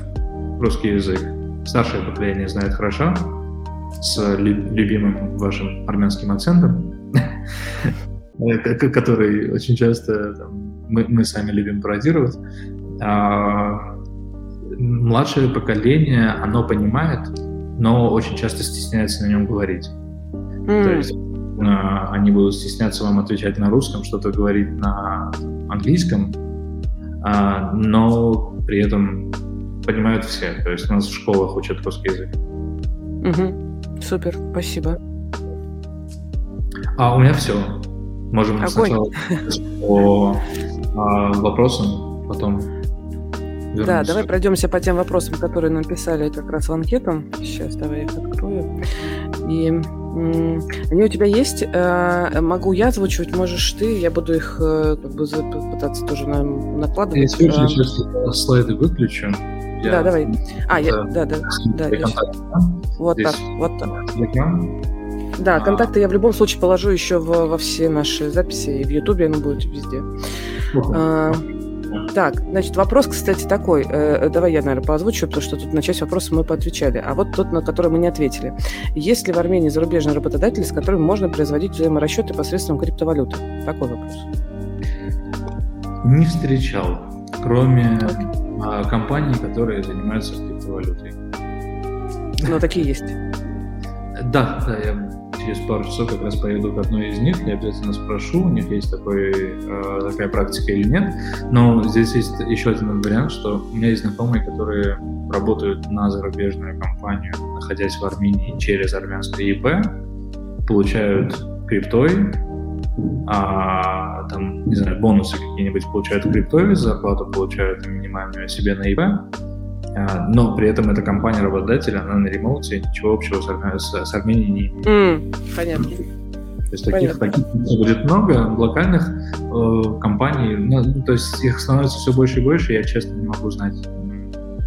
русский язык, старшее поколение знает хорошо, с любимым вашим армянским акцентом, <laughs> который очень часто там, мы, мы сами любим пародировать. А, младшее поколение, оно понимает, но очень часто стесняется на нем говорить. Mm. То есть а, они будут стесняться вам отвечать на русском, что-то говорить на английском, а, но при этом понимают все. То есть у нас в школах учат русский язык. Угу. Супер, спасибо. А у меня все. Можем Огонь. сначала <laughs> по а, вопросам, потом вернуться. Да, давай пройдемся по тем вопросам, которые нам писали как раз в анкету. Сейчас давай их открою. И они у тебя есть? Э, могу я озвучивать, можешь ты. Я буду их э, как бы пытаться тоже накладывать. Я сейчас слайды выключу. Я... Да, давай. А, я, да, да, да. Я... Вот Здесь... так, вот так. Да, а... контакты я в любом случае положу еще в, во все наши записи, и в Ютубе оно будет везде. А, так, значит, вопрос, кстати, такой. Э, давай я, наверное, поозвучу, потому что тут на часть вопросов мы поотвечали. А вот тот, на который мы не ответили. Есть ли в Армении зарубежные работодатели, с которыми можно производить взаиморасчеты посредством криптовалюты? Такой вопрос. Не встречал, кроме а, компаний, которые занимаются криптовалютой. Но такие есть. Да, да, я через пару часов как раз поеду к одной из них, я обязательно спрошу, у них есть такой, э, такая практика или нет. Но здесь есть еще один вариант, что у меня есть знакомые, которые работают на зарубежную компанию, находясь в Армении через армянское ИП, получают криптой, а там, не знаю, бонусы какие-нибудь получают криптой, зарплату получают минимальную себе на ИП, а, но при этом эта компания работодатель, она на ремоуте, ничего общего с, Арме... с, с Арменией не имеет. Mm, понятно. То есть таких, таких будет много локальных э, компаний, ну, ну, то есть их становится все больше и больше, я честно не могу знать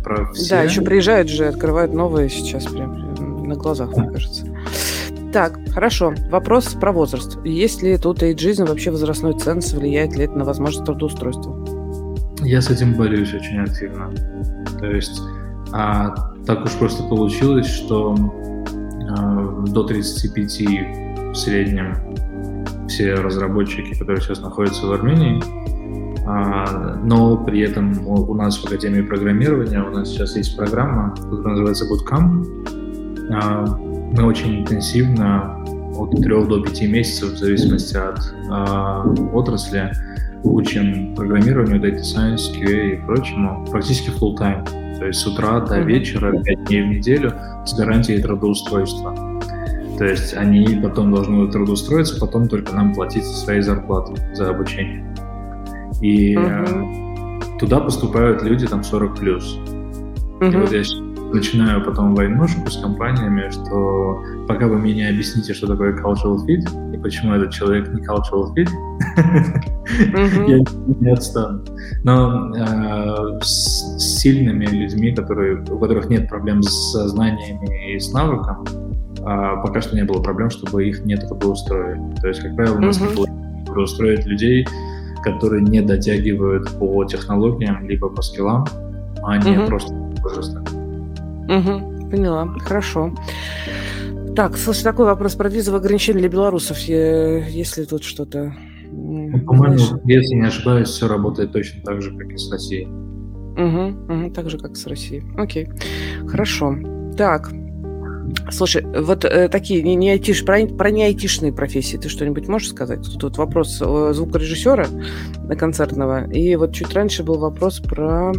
про все. Да, еще приезжают же, открывают новые сейчас прям на глазах, мне кажется. Так, хорошо. Вопрос про возраст. Есть ли тут эйджизм, вообще возрастной ценз, влияет ли это на возможность трудоустройства? Я с этим борюсь очень активно. То есть а, так уж просто получилось, что а, до 35 в среднем все разработчики, которые сейчас находятся в Армении, а, но при этом у, у нас в Академии программирования у нас сейчас есть программа, которая называется Bootcamp. Мы очень интенсивно от 3 до 5 месяцев, в зависимости от а, отрасли, учим программированию, data science, QA и прочему практически full time. То есть с утра до вечера, 5 дней в неделю с гарантией трудоустройства. То есть они потом должны трудоустроиться, потом только нам платить своей зарплаты за обучение. И uh-huh. туда поступают люди там 40 плюс. Uh-huh. И вот я начинаю потом войнушку с компаниями, что пока вы мне не объясните, что такое cultural fit и почему этот человек не cultural fit, я не отстану. Но э, с сильными людьми, которые, у которых нет проблем с знаниями и с навыком, а, пока что не было проблем, чтобы их не трудоустроили. То есть, как правило, у нас не трудоустроить людей, которые не дотягивают по технологиям, либо по скиллам, а не просто возраста. Угу, поняла. Хорошо. Так, слушай, такой вопрос про визовые ограничения для белорусов. Есть ли тут что-то? Ну, по-моему, если не ошибаюсь, все работает точно так же, как и с Россией. Угу, угу, так же, как с Россией. Окей. Хорошо. Так. Слушай, вот э, такие не, не айтиш, про, про не айтишные профессии ты что-нибудь можешь сказать? Тут вот вопрос э, звукорежиссера концертного, и вот чуть раньше был вопрос про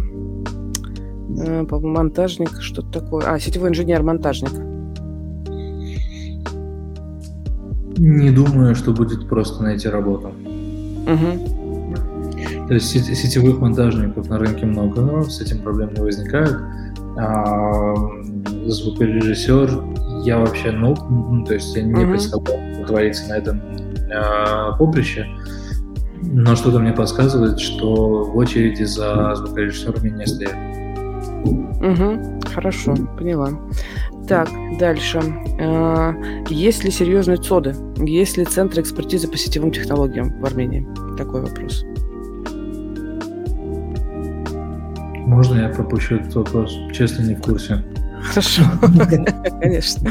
Э, по монтажник, что-то такое. А, сетевой инженер-монтажник. Не думаю, что будет просто найти работу. Угу. То есть сетевых монтажников на рынке много, с этим проблем не возникают. А, звукорежиссер, я вообще ну, ну то есть я не угу. представляю, что творится на этом а, поприще. Но что-то мне подсказывает, что в очереди за звукорежиссерами не стоят. Угу, хорошо, поняла. Так, дальше. А, есть ли серьезные ЦОДы? Есть ли центры экспертизы по сетевым технологиям в Армении? Такой вопрос. Можно я пропущу этот вопрос? Честно, не в курсе. Хорошо, <laughs> конечно.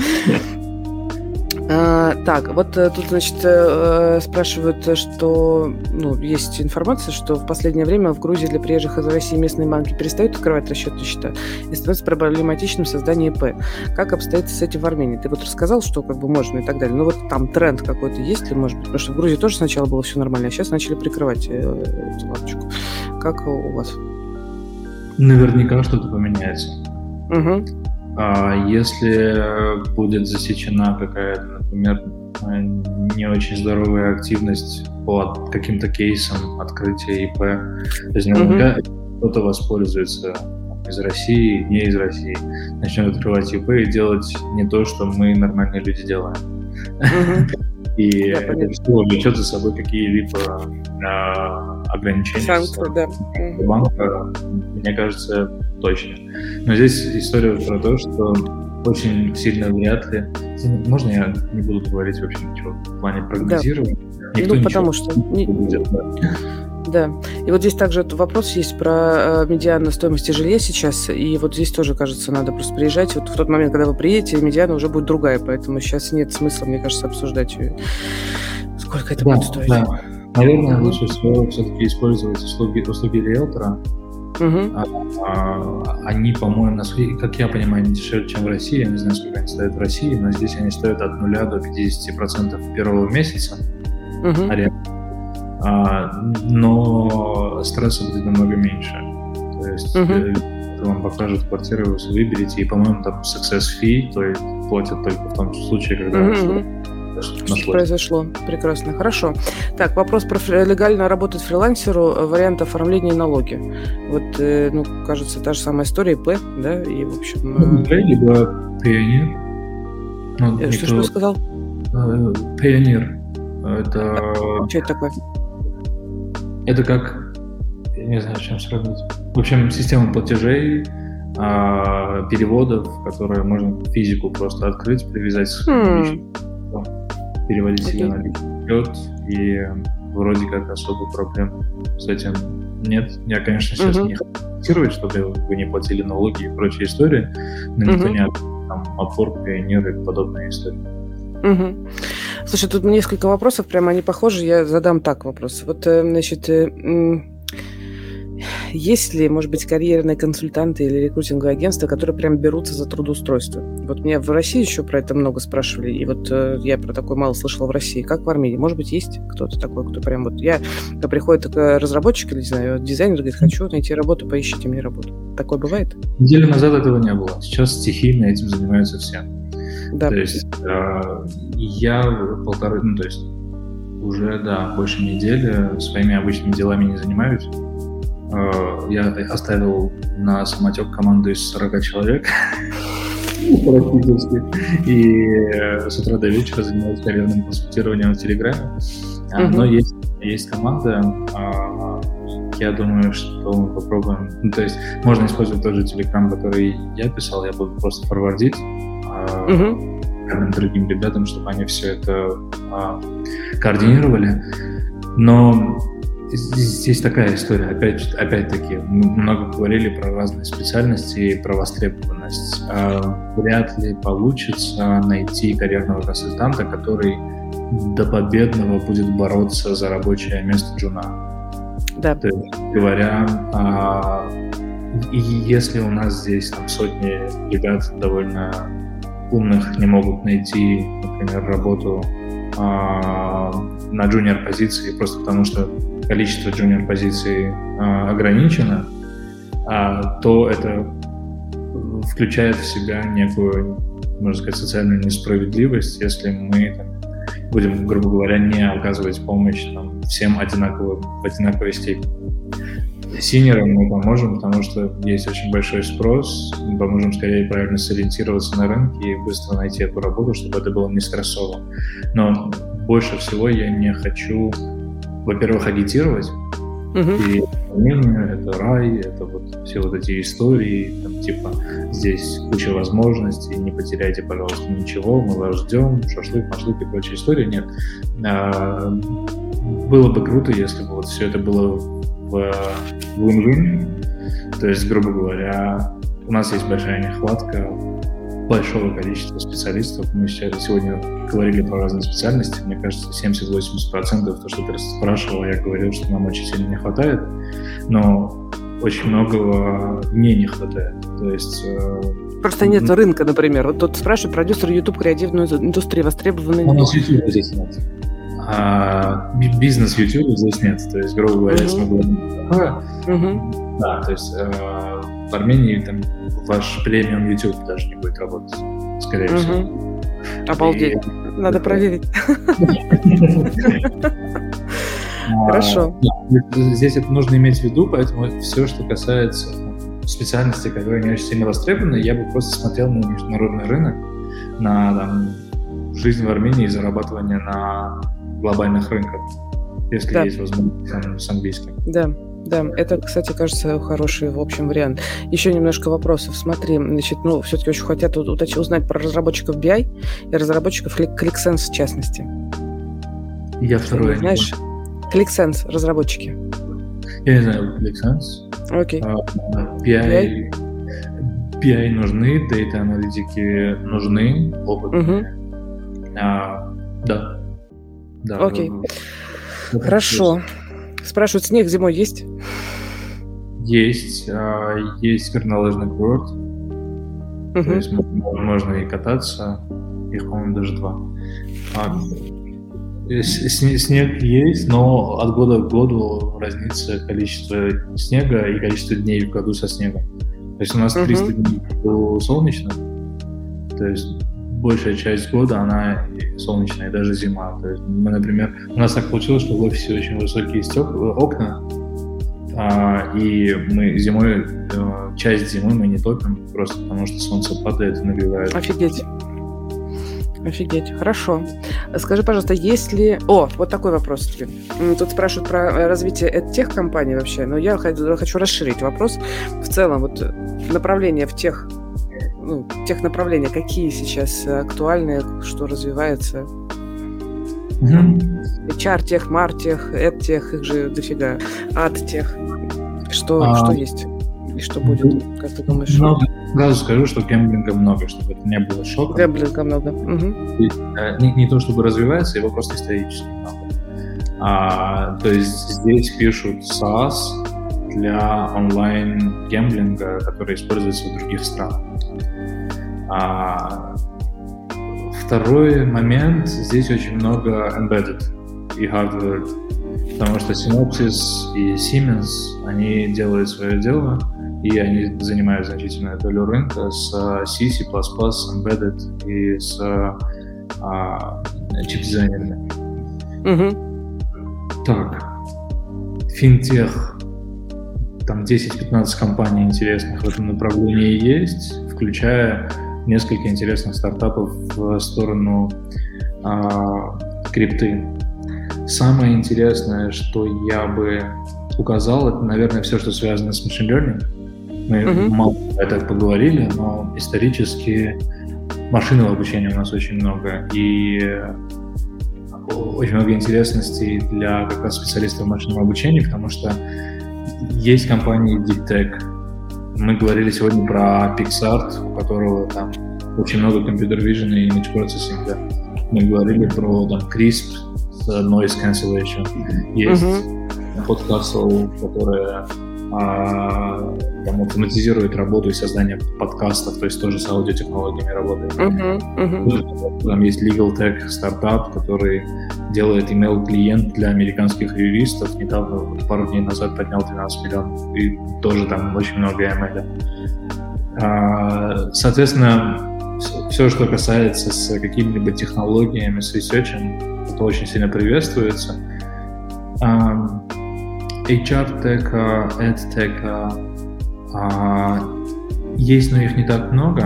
А, так, вот э, тут, значит, э, спрашивают, что ну, есть информация, что в последнее время в Грузии для приезжих из России местные банки перестают открывать расчетные счета и становится проблематичным создание ИП. Как обстоит с этим в Армении? Ты вот рассказал, что как бы можно и так далее. Но вот там тренд какой-то есть ли, может быть? Потому что в Грузии тоже сначала было все нормально, а сейчас начали прикрывать э, эту лапочку. Как у вас? Наверняка что-то поменяется. Угу. А если будет засечена какая-то, например, не очень здоровая активность по каким-то кейсам открытия ИП, то есть наверняка mm-hmm. кто-то воспользуется из России, не из России, начнет открывать ИП и делать не то, что мы нормальные люди делаем. Mm-hmm. <laughs> И это все влечет за собой какие-либо а, ограничения. Санкции, да. Банка, мне кажется, точно. Но здесь история про то, что очень сильно вряд ли... Можно я не буду говорить вообще ничего в плане прогнозирования? Да. Никто ну, потому что... Не будет, да. Да. И вот здесь также вопрос есть про э, медиану стоимости жилья сейчас. И вот здесь тоже, кажется, надо просто приезжать. Вот в тот момент, когда вы приедете, медиана уже будет другая. Поэтому сейчас нет смысла, мне кажется, обсуждать, сколько это да, будет стоить. Да. Наверное, лучше всего все-таки использовать услуги, услуги риэлтора. Угу. А, они, по-моему, как я понимаю, не дешевле, чем в России. Я не знаю, сколько они стоят в России, но здесь они стоят от 0 до 50% первого месяца. Угу. А, но стресса будет намного меньше. То есть uh-huh. вам покажут квартиру, вы выберете, и, по-моему, там success fee, то есть платят только в том случае, когда uh-huh. Что произошло. Прекрасно. Хорошо. Так, вопрос про легально работать фрилансеру, э, вариант оформления налоги. Вот, э, ну, кажется, та же самая история, П, да, и, в общем... П, либо пионер. Ну, что, никто... что сказал? Пионер. Это... Что это такое? Это как, я не знаю, чем сравнить. В общем, система платежей, а, переводов, которые можно физику просто открыть, привязать с hmm. Переводить okay. себе на счет, и вроде как особых проблем с этим нет. Я, конечно, сейчас uh-huh. не хочу комментировать, чтобы вы не платили налоги и прочие истории, но никто uh-huh. не там, Upwork, Pioneer и подобные истории. Угу. Слушай, тут несколько вопросов, прямо они похожи, я задам так вопрос. Вот, э, значит, э, есть ли, может быть, карьерные консультанты или рекрутинговые агентства, которые прям берутся за трудоустройство? Вот меня в России еще про это много спрашивали, и вот э, я про такое мало слышала в России. Как в Армении? Может быть, есть кто-то такой, кто прям вот... Я, когда приходит такой разработчик или, не знаю, дизайнер, говорит, хочу найти работу, поищите мне работу. Такое бывает? Неделю назад этого не было. Сейчас стихийно этим занимаются все. Да. То есть э, я полторы, ну то есть уже, да, больше недели своими обычными делами не занимаюсь. Э, я оставил на самотек команду из 40 человек практически. И э, с утра до вечера занимаюсь карьерным консультированием в Телеграме. Uh-huh. Но есть, есть команда, а, я думаю, что мы попробуем. Ну, то есть можно использовать тот же Телеграм, который я писал, я буду просто форвардить угу. другим ребятам, чтобы они все это а, координировали. Но здесь такая история. Опять, опять-таки, мы много говорили про разные специальности и про востребованность. А, вряд ли получится найти карьерного консультанта, который до победного будет бороться за рабочее место джуна. Да. То есть, говоря, а, и если у нас здесь там сотни ребят довольно умных не могут найти, например, работу а, на джуниор позиции просто потому, что количество джуниор позиций а, ограничено, а, то это включает в себя некую, можно сказать, социальную несправедливость, если мы там, будем, грубо говоря, не оказывать помощь там, всем одинаково, в одинаковой степени. Синерам мы поможем, потому что есть очень большой спрос, мы поможем скорее правильно сориентироваться на рынке и быстро найти эту работу, чтобы это было не стрессово. Но больше всего я не хочу, во-первых, агитировать, И мнение, это рай, это вот все вот эти истории, там, типа, здесь куча возможностей, не потеряйте, пожалуйста, ничего, мы вас ждем, шашлык, машлык и прочая история. Нет. А, было бы круто, если бы вот все это было в win-win. То есть, грубо говоря, у нас есть большая нехватка большого количества специалистов. Мы сегодня говорили про разные специальности. Мне кажется, 70-80% то, что ты спрашивал, я говорил, что нам очень сильно не хватает. Но очень многого мне не хватает. То есть... Э, Просто нет рынка, например. Вот тут спрашивают, продюсер YouTube креативной индустрии востребованный. У нас YouTube здесь нет. А бизнес YouTube здесь нет. То есть, грубо говоря, если мы говорим такое, да, то есть э, в Армении там ваш премиум YouTube даже не будет работать, скорее угу. всего. Обалдеть. И... Надо проверить. <laughs> Хорошо. Здесь это нужно иметь в виду, поэтому все, что касается специальностей, которые не очень сильно востребованы, я бы просто смотрел на международный рынок, на там, жизнь в Армении и зарабатывание на глобальных рынках, если да. есть возможность с английским. Да, да, это, кстати, кажется, хороший, в общем, вариант. Еще немножко вопросов. Смотри, значит, ну, все-таки очень хотят узнать про разработчиков BI и разработчиков ClickSense в частности. Я второй. Знаешь, ClickSense, разработчики. Я не знаю, ClickSense. Окей. Okay. Uh, BI, BI? BI нужны, data аналитики нужны, опыт. Uh-huh. Uh, да. Да. Окей. Okay. Хорошо. Есть. Спрашивают, снег зимой есть? Есть. А, есть горнолыжный курорт. Угу. То есть можно и кататься. Их, по-моему, даже два. А, снег есть, но от года к году разнится количество снега и количество дней в году со снегом. То есть у нас 300 угу. дней солнечно, то есть большая часть года она солнечная, даже зима. То есть мы, например, у нас так получилось, что в офисе очень высокие стекла, окна, а, и мы зимой, э, часть зимы мы не топим, просто потому что солнце падает и нагревает. Офигеть. Офигеть, хорошо. Скажи, пожалуйста, есть ли... О, вот такой вопрос. Тут спрашивают про развитие тех компаний вообще, но я хочу расширить вопрос. В целом, вот направление в тех ну, тех направления, какие сейчас актуальны, что развивается? Mm-hmm. HR, тех, мартех, эдтех, их же дофига, ад-тех. Что, а... что есть и что будет, как ты думаешь? Ну, сразу скажу, что гэмблинга много, чтобы это не было шоком. Гэмблинга много. Угу. И, э, не, не то, чтобы развивается, его просто исторически много. А, то есть здесь пишут SaaS для онлайн-гэмблинга, который используется в других странах. А второй момент, здесь очень много embedded и hardware, потому что Synopsys и Siemens, они делают свое дело, и они занимают значительную долю рынка с C, C++, embedded и с а, чип-дизайнерами. Угу. Так, финтех, там 10-15 компаний интересных в этом направлении есть, включая несколько интересных стартапов в сторону а, крипты. Самое интересное, что я бы указал, это, наверное, все, что связано с machine learning. Мы uh-huh. мало про это поговорили, но исторически машинного обучения у нас очень много, и очень много интересностей для как раз специалистов машинного обучения, потому что есть компании Deep Tech, мы говорили сегодня про PixArt, у которого там очень много компьютер vision и image processing. Мы говорили про там, CRISP с noise cancellation. Есть uh-huh. Podcastle, которая там, автоматизирует работу и создание подкастов, то есть тоже с аудиотехнологиями работает. Uh-huh, uh-huh. Там есть Legal Tech стартап, который делает email-клиент для американских юристов. Недавно, пару дней назад поднял 12 миллионов, и тоже там очень много ML. А, соответственно, все, что касается с какими-либо технологиями, с research, это очень сильно приветствуется. HR-тек, EdTech а, есть, но их не так много.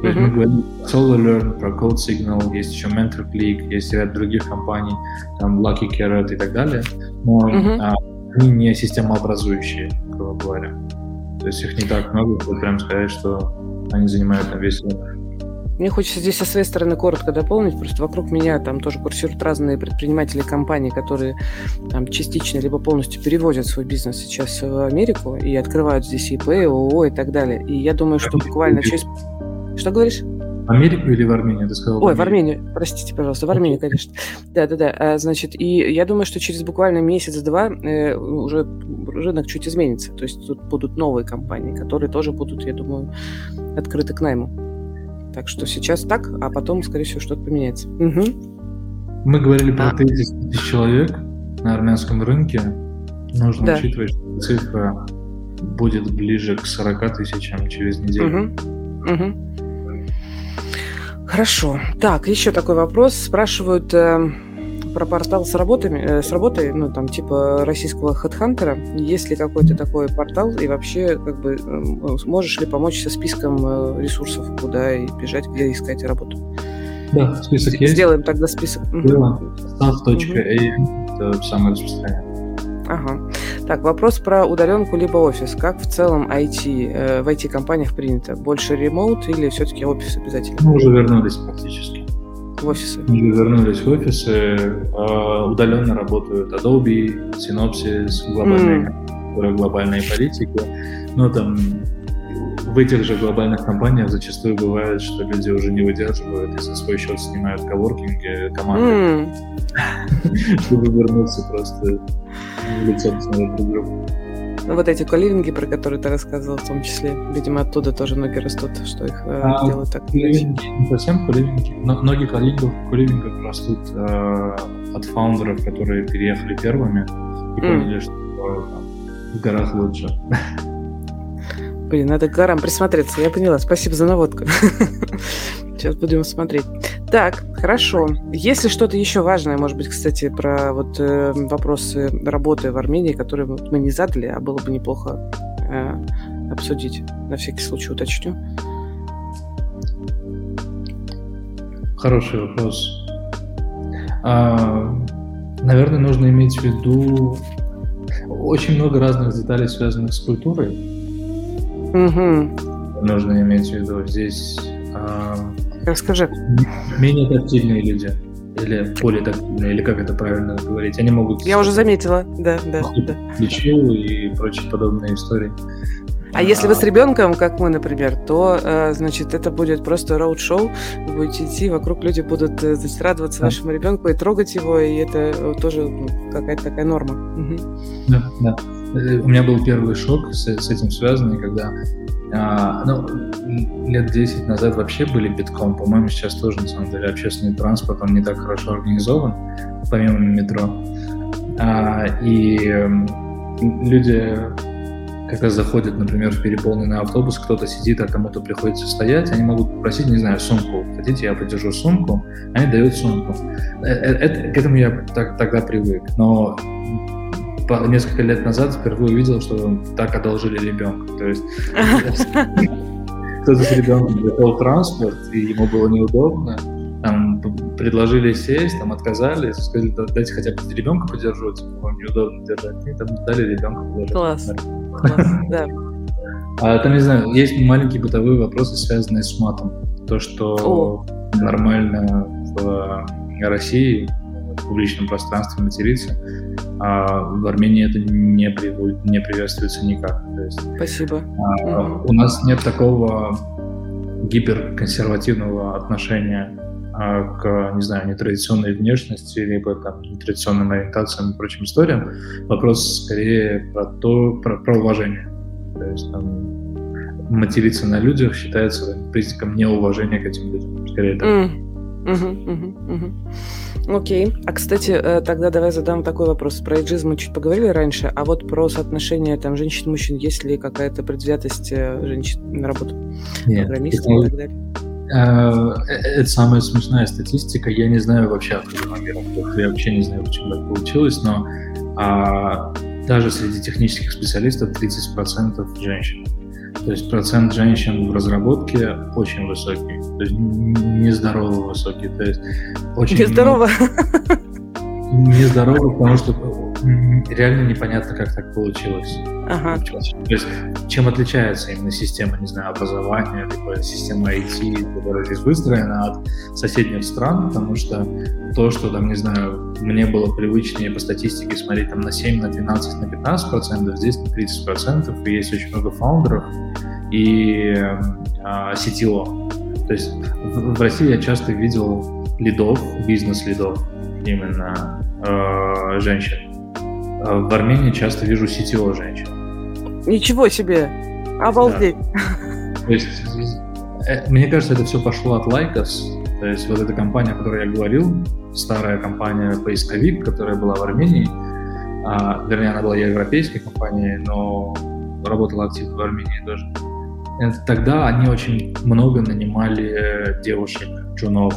То есть mm-hmm. мы говорим про SolarLearn, про Code Signal, есть еще MentorClick, есть ряд других компаний, там Lucky Carrot и так далее. Но mm-hmm. а, они не системообразующие, грубо говоря. То есть их не так много, чтобы прям сказать, что они занимают на весь рынок. Мне хочется здесь со своей стороны коротко дополнить, просто вокруг меня там тоже курсируют разные предприниматели компании, которые там частично либо полностью переводят свой бизнес сейчас в Америку и открывают здесь ИП, ООО и так далее. И я думаю, что буквально через... Что говоришь? Америку или в Армению, ты сказал? Ой, в Армению, простите, пожалуйста, в Армению, конечно. Да-да-да, а, значит, и я думаю, что через буквально месяц-два э, уже рынок чуть изменится. То есть тут будут новые компании, которые тоже будут, я думаю, открыты к найму. Так что сейчас так, а потом, скорее всего, что-то поменяется. Угу. Мы говорили про 30 тысяч человек на армянском рынке. Нужно да. учитывать, что цифра будет ближе к 40 тысячам через неделю. Угу. Угу. Хорошо. Так, еще такой вопрос. Спрашивают, э, про портал с работами, э, с работой, ну, там, типа российского хедхантера. Есть ли какой-то такой портал и вообще, как бы, э, можешь ли помочь со списком э, ресурсов, куда и бежать, где искать работу? Да, список есть. Сделаем тогда список. Staff.a это самое распространенное. Ага. Так, вопрос про удаленку либо офис. Как в целом IT, э, в IT-компаниях принято? Больше ремоут или все-таки офис обязательно? Мы уже вернулись практически в офисы? Мы вернулись в офисы, а, удаленно работают Adobe, Synopsys, глобальные, mm. глобальные политики. Но там в этих же глобальных компаниях зачастую бывает, что люди уже не выдерживают и за свой счет снимают коворкинги команды, mm. <laughs> чтобы вернуться просто в лицо посмотреть друг друга. Ну, вот эти коливинги, про которые ты рассказывал, в том числе, видимо, оттуда тоже ноги растут, что их э, а, делают так. Не совсем коливинги, но ноги коливингов, коливингов растут э, от фаундеров, которые переехали первыми и mm. поняли, что э, в горах лучше. Блин, надо к горам присмотреться, я поняла. Спасибо за наводку. Сейчас будем смотреть. Так, хорошо. Если что-то еще важное, может быть, кстати, про вот э, вопросы работы в Армении, которые мы не задали, а было бы неплохо э, обсудить. На всякий случай уточню. Хороший вопрос. А, наверное, нужно иметь в виду очень много разных деталей, связанных с культурой. Угу. Нужно иметь в виду здесь а, Расскажи. Менее тактильные люди. Или более тактильные, или как это правильно говорить. Они могут... Я уже заметила, да, да. да. Плечу и прочие подобные истории. А, если вы с ребенком, как мы, например, то, э, значит, это будет просто роуд-шоу. Вы будете идти, вокруг люди будут, э, значит, радоваться да. вашему ребенку и трогать его, и это э, тоже ну, какая-то такая норма. Угу. Да, да. У меня был первый шок с, с этим связанный, когда а, ну, лет 10 назад вообще были битком. По-моему, сейчас тоже, на самом деле, общественный транспорт, он не так хорошо организован, помимо метро. А, и люди, когда заходят, например, в переполненный автобус, кто-то сидит, а кому-то приходится стоять, они могут попросить, не знаю, сумку. Хотите, я подержу сумку? Они дают сумку. Э, э, это, к этому я так, тогда привык. Но несколько лет назад впервые увидел, что так одолжили ребенка. То есть кто-то с ребенком пришел транспорт, и ему было неудобно, там предложили сесть, там отказались, сказали, дайте хотя бы ребенка подержу, типа, вам неудобно держать, и там дали ребенка подержать. Класс, Класс. да. А там, не знаю, есть маленькие бытовые вопросы, связанные с матом. То, что О. нормально в России в публичном пространстве материться, а в Армении это не, при, не приветствуется никак. То есть, Спасибо. А, угу. У нас нет такого гиперконсервативного отношения а, к, не знаю, нетрадиционной внешности, либо там нетрадиционным ориентациям и прочим историям. Вопрос скорее про то, про, про уважение. То есть там материться на людях считается признаком неуважения к этим людям. Скорее так. Mm. Угу, угу, угу. Окей. А, кстати, э, тогда давай задам такой вопрос. Про эйджизм мы чуть поговорили раньше, а вот про соотношение там женщин и мужчин, есть ли какая-то предвзятость э, женщин на работу? Нет. Программистов и так далее? Э, это самая смешная статистика. Я не знаю вообще, откуда она Я вообще не знаю, почему так получилось, но а, даже среди технических специалистов 30% женщин. То есть процент женщин в разработке очень высокий, то есть нездорово высокий. То есть очень нездорово. Нездорово, потому что реально непонятно, как так получилось. Ага. То есть, чем отличается именно система, не знаю, образования, либо система IT, которая здесь выстроена от соседних стран, потому что то, что там, не знаю, мне было привычнее по статистике смотреть там на 7, на 12, на 15 процентов, здесь на 30 процентов, и есть очень много фаундеров и э, CTO. То есть в, в России я часто видел лидов, бизнес-лидов, именно э, женщин. А в Армении часто вижу CTO женщин. Ничего себе! Обалдеть! Да. То есть, э, мне кажется, это все пошло от Lycos. То есть вот эта компания, о которой я говорил, старая компания поисковик, которая была в Армении, а, вернее, она была европейской компанией, но работала активно в Армении тоже. Это, тогда они очень много нанимали девушек, джунов,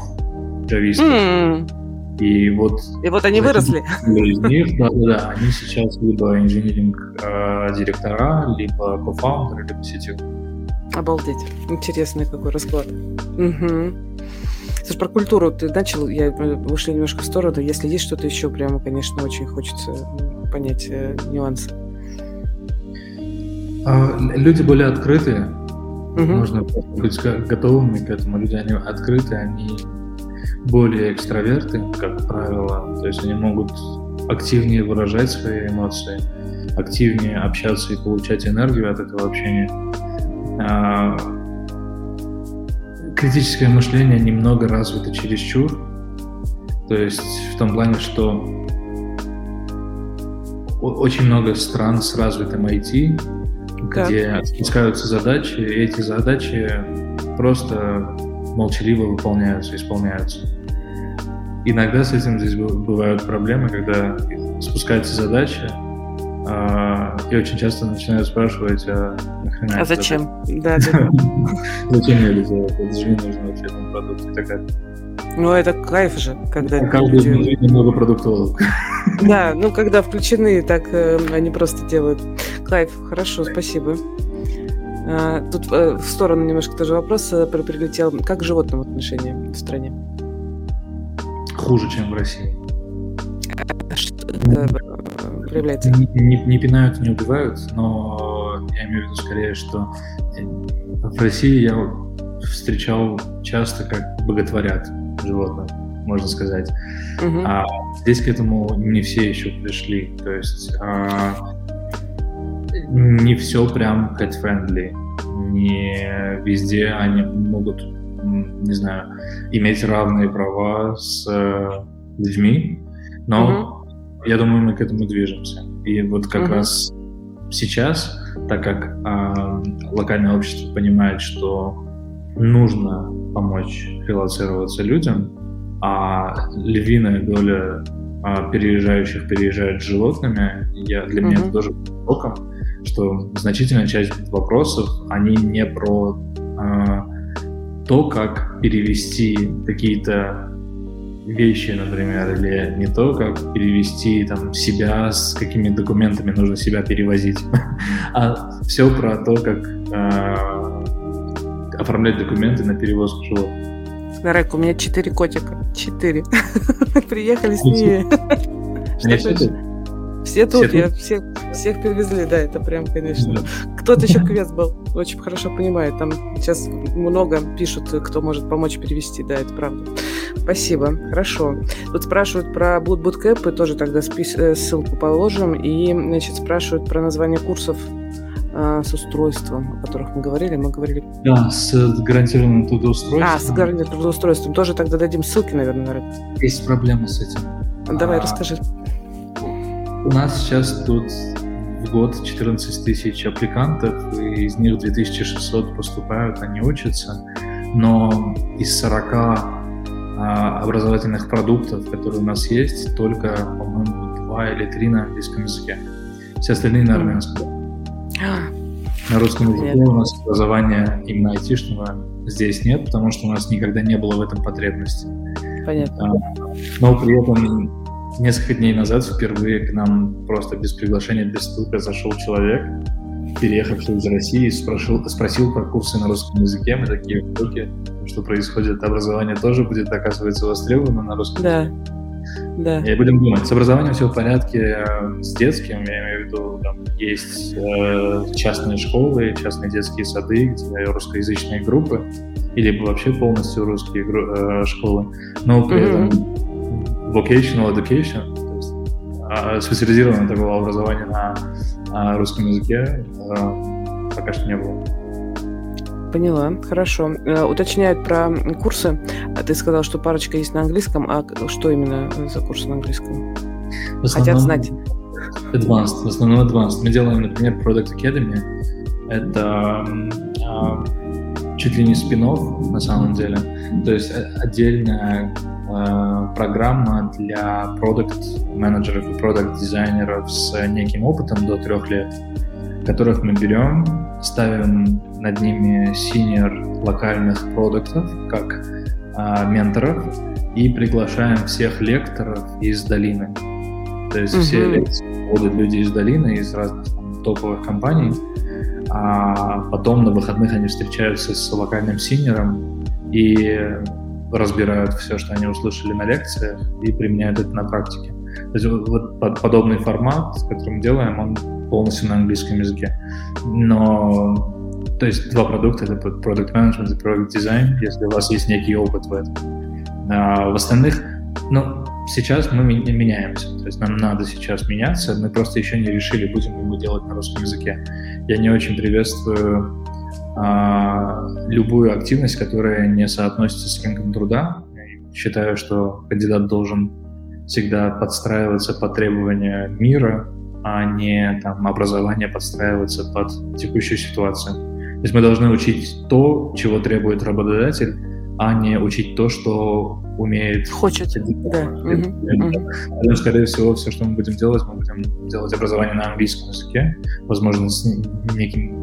джавистов. Mm. И вот... И вот они выросли. Из них, да, да, да, они сейчас либо инжиниринг э, директора, либо кофаундеры, либо CTO. Обалдеть. Интересный какой расклад. Угу. Слушай, про культуру ты начал, я э, вышли немножко в сторону. Если есть что-то еще, прямо, конечно, очень хочется понять э, нюансы. А, люди более открытые. Угу. Нужно быть готовыми к этому. Люди, они открыты, они более экстраверты, как правило, то есть они могут активнее выражать свои эмоции, активнее общаться и получать энергию от этого общения. А, критическое мышление немного развито чересчур, то есть в том плане, что очень много стран с развитым IT, как? где спускаются задачи, и эти задачи просто молчаливо выполняются, исполняются. Иногда с этим здесь бывают проблемы, когда спускается задача, а, и очень часто начинают спрашивать, а нахрена А зачем? Да, <laughs> Зачем я это делать? Это же не нужно вообще этому продукту и так далее. Ну, это кайф же, когда... Каждый люди... немного продуктовых. Да, ну, когда включены, так э, они просто делают. Кайф, хорошо, спасибо. А, тут э, в сторону немножко тоже вопрос э, прилетел. Как к животным отношения в стране? хуже, чем в России. Что это э, проявляется? Не, не, не пинают, не убивают, но я имею в виду скорее, что в России я встречал часто, как боготворят животных, можно сказать. Угу. А здесь к этому не все еще пришли. То есть а, не все прям pet-friendly. Не везде они могут не знаю, иметь равные права с э, людьми, но mm-hmm. я думаю, мы к этому движемся. И вот как mm-hmm. раз сейчас, так как э, локальное общество понимает, что нужно помочь релацироваться людям, а львиная доля а, переезжающих переезжает с животными, я, для mm-hmm. меня это тоже уроком, что значительная часть вопросов, они не про а, то, как перевести какие-то вещи, например, или не то, как перевести там себя, с какими документами нужно себя перевозить, <laughs> а все про то, как э, оформлять документы на перевозку животных. Нарек, у меня четыре котика. Четыре. <laughs> Приехали с ними. Все тут, все я всех, всех перевезли, да, это прям, конечно. Да. Кто-то еще квест был, очень хорошо понимает. Там сейчас много пишут, кто может помочь перевести, да, это правда. Спасибо, хорошо. Тут спрашивают про Boot Bootcamp, и тоже тогда спис- э, ссылку положим. И, значит, спрашивают про название курсов а, с устройством, о которых мы говорили. Мы говорили... Да, с гарантированным трудоустройством. А, с гарантированным трудоустройством. Тоже тогда дадим ссылки, наверное, на Есть проблемы с этим. Давай, а, расскажи. У нас сейчас тут в год 14 тысяч аппликантов, и из них 2600 поступают, они учатся, но из 40 а, образовательных продуктов, которые у нас есть, только, по-моему, два или три на английском языке. Все остальные на армянском. На русском языке у нас образования именно айтишного здесь нет, потому что у нас никогда не было в этом потребности. Понятно. Но при этом Несколько дней назад впервые к нам просто без приглашения, без стука зашел человек, переехавший из России, спросил, спросил про курсы на русском языке. Мы такие в шоке, что происходит. Образование тоже будет, оказывается, востребовано на русском да. языке. Да. И будем думать, с образованием все в порядке, с детским, я имею в виду, там, есть э, частные школы, частные детские сады, где русскоязычные группы, или вообще полностью русские э, школы, но при mm-hmm. этом vocational education, то есть э, специализированное такого образования на, на русском языке э, пока что не было. Поняла, хорошо. Э, уточняют про курсы. А ты сказал, что парочка есть на английском, а что именно за курсы на английском? В основном Хотят знать. Advanced, в основном Advanced. Мы делаем, например, Product Academy. Это чуть ли не спин на самом деле. То есть э, отдельная программа для продукт менеджеров и продукт дизайнеров с неким опытом до трех лет которых мы берем, ставим над ними senior локальных продактов, как а, менторов, и приглашаем всех лекторов из долины. То есть mm-hmm. все лекции будут люди из долины, из разных там, топовых компаний, а потом на выходных они встречаются с локальным senior ом и разбирают все, что они услышали на лекциях, и применяют это на практике. То есть вот подобный формат, который мы делаем, он полностью на английском языке. Но то есть два продукта, это Product Management и Product Design, если у вас есть некий опыт в этом. А в остальных, ну, сейчас мы меняемся, то есть нам надо сейчас меняться, мы просто еще не решили, будем ли мы делать на русском языке. Я не очень приветствую любую активность, которая не соотносится с рынком труда. считаю, что кандидат должен всегда подстраиваться под требования мира, а не там, образование подстраиваться под текущую ситуацию. То есть мы должны учить то, чего требует работодатель, а не учить то, что умеет. Хочет, да. Поэтому, скорее всего, все, что мы будем делать, мы будем делать образование на английском языке, возможно, с неким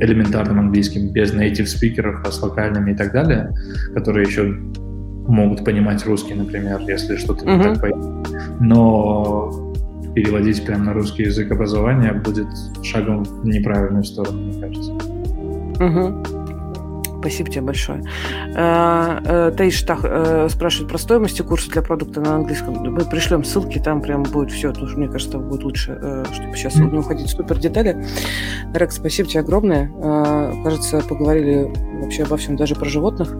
элементарным английским, без native спикеров, а с локальными и так далее, которые еще могут понимать русский, например, если что-то не так пойдет. Но переводить прямо на русский язык образования будет шагом в неправильную сторону, мне кажется. Угу. Спасибо тебе большое. А, э, Таиш так, э, спрашивает про стоимость курса для продукта на английском. Мы пришлем ссылки, там прям будет все. Потому что, мне кажется, будет лучше, э, чтобы сейчас не уходить в супер детали. Рекс, спасибо тебе огромное. Кажется, поговорили вообще обо всем, даже про животных.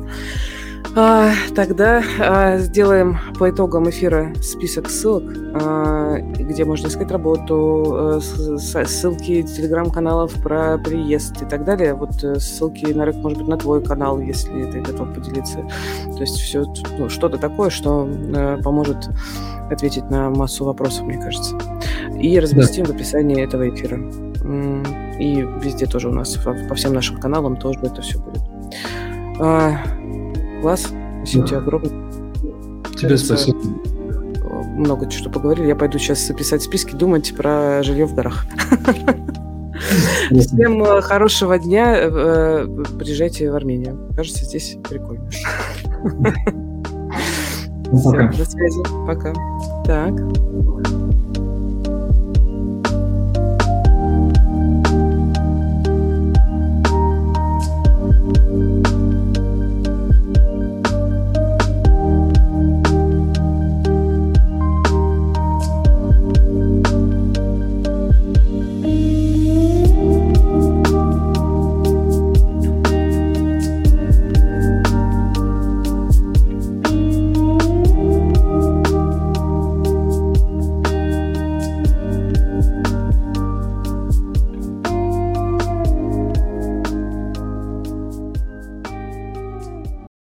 А, тогда а, сделаем по итогам эфира список ссылок, а, где можно искать работу, а, ссылки телеграм-каналов про приезд и так далее. Вот э, ссылки, на, может быть, на твой канал, если ты готов поделиться. То есть все ну, что-то такое, что а, поможет ответить на массу вопросов, мне кажется. И разместим да. в описании этого эфира. И везде тоже у нас, по всем нашим каналам тоже это все будет. Класс. Спасибо да. тебе огромное. Тебе Кажется, спасибо. Много что поговорили. Я пойду сейчас записать списки, думать про жилье в горах. Всем э, хорошего дня. Э, приезжайте в Армению. Кажется, здесь прикольно. Все, до связи. Пока. Так.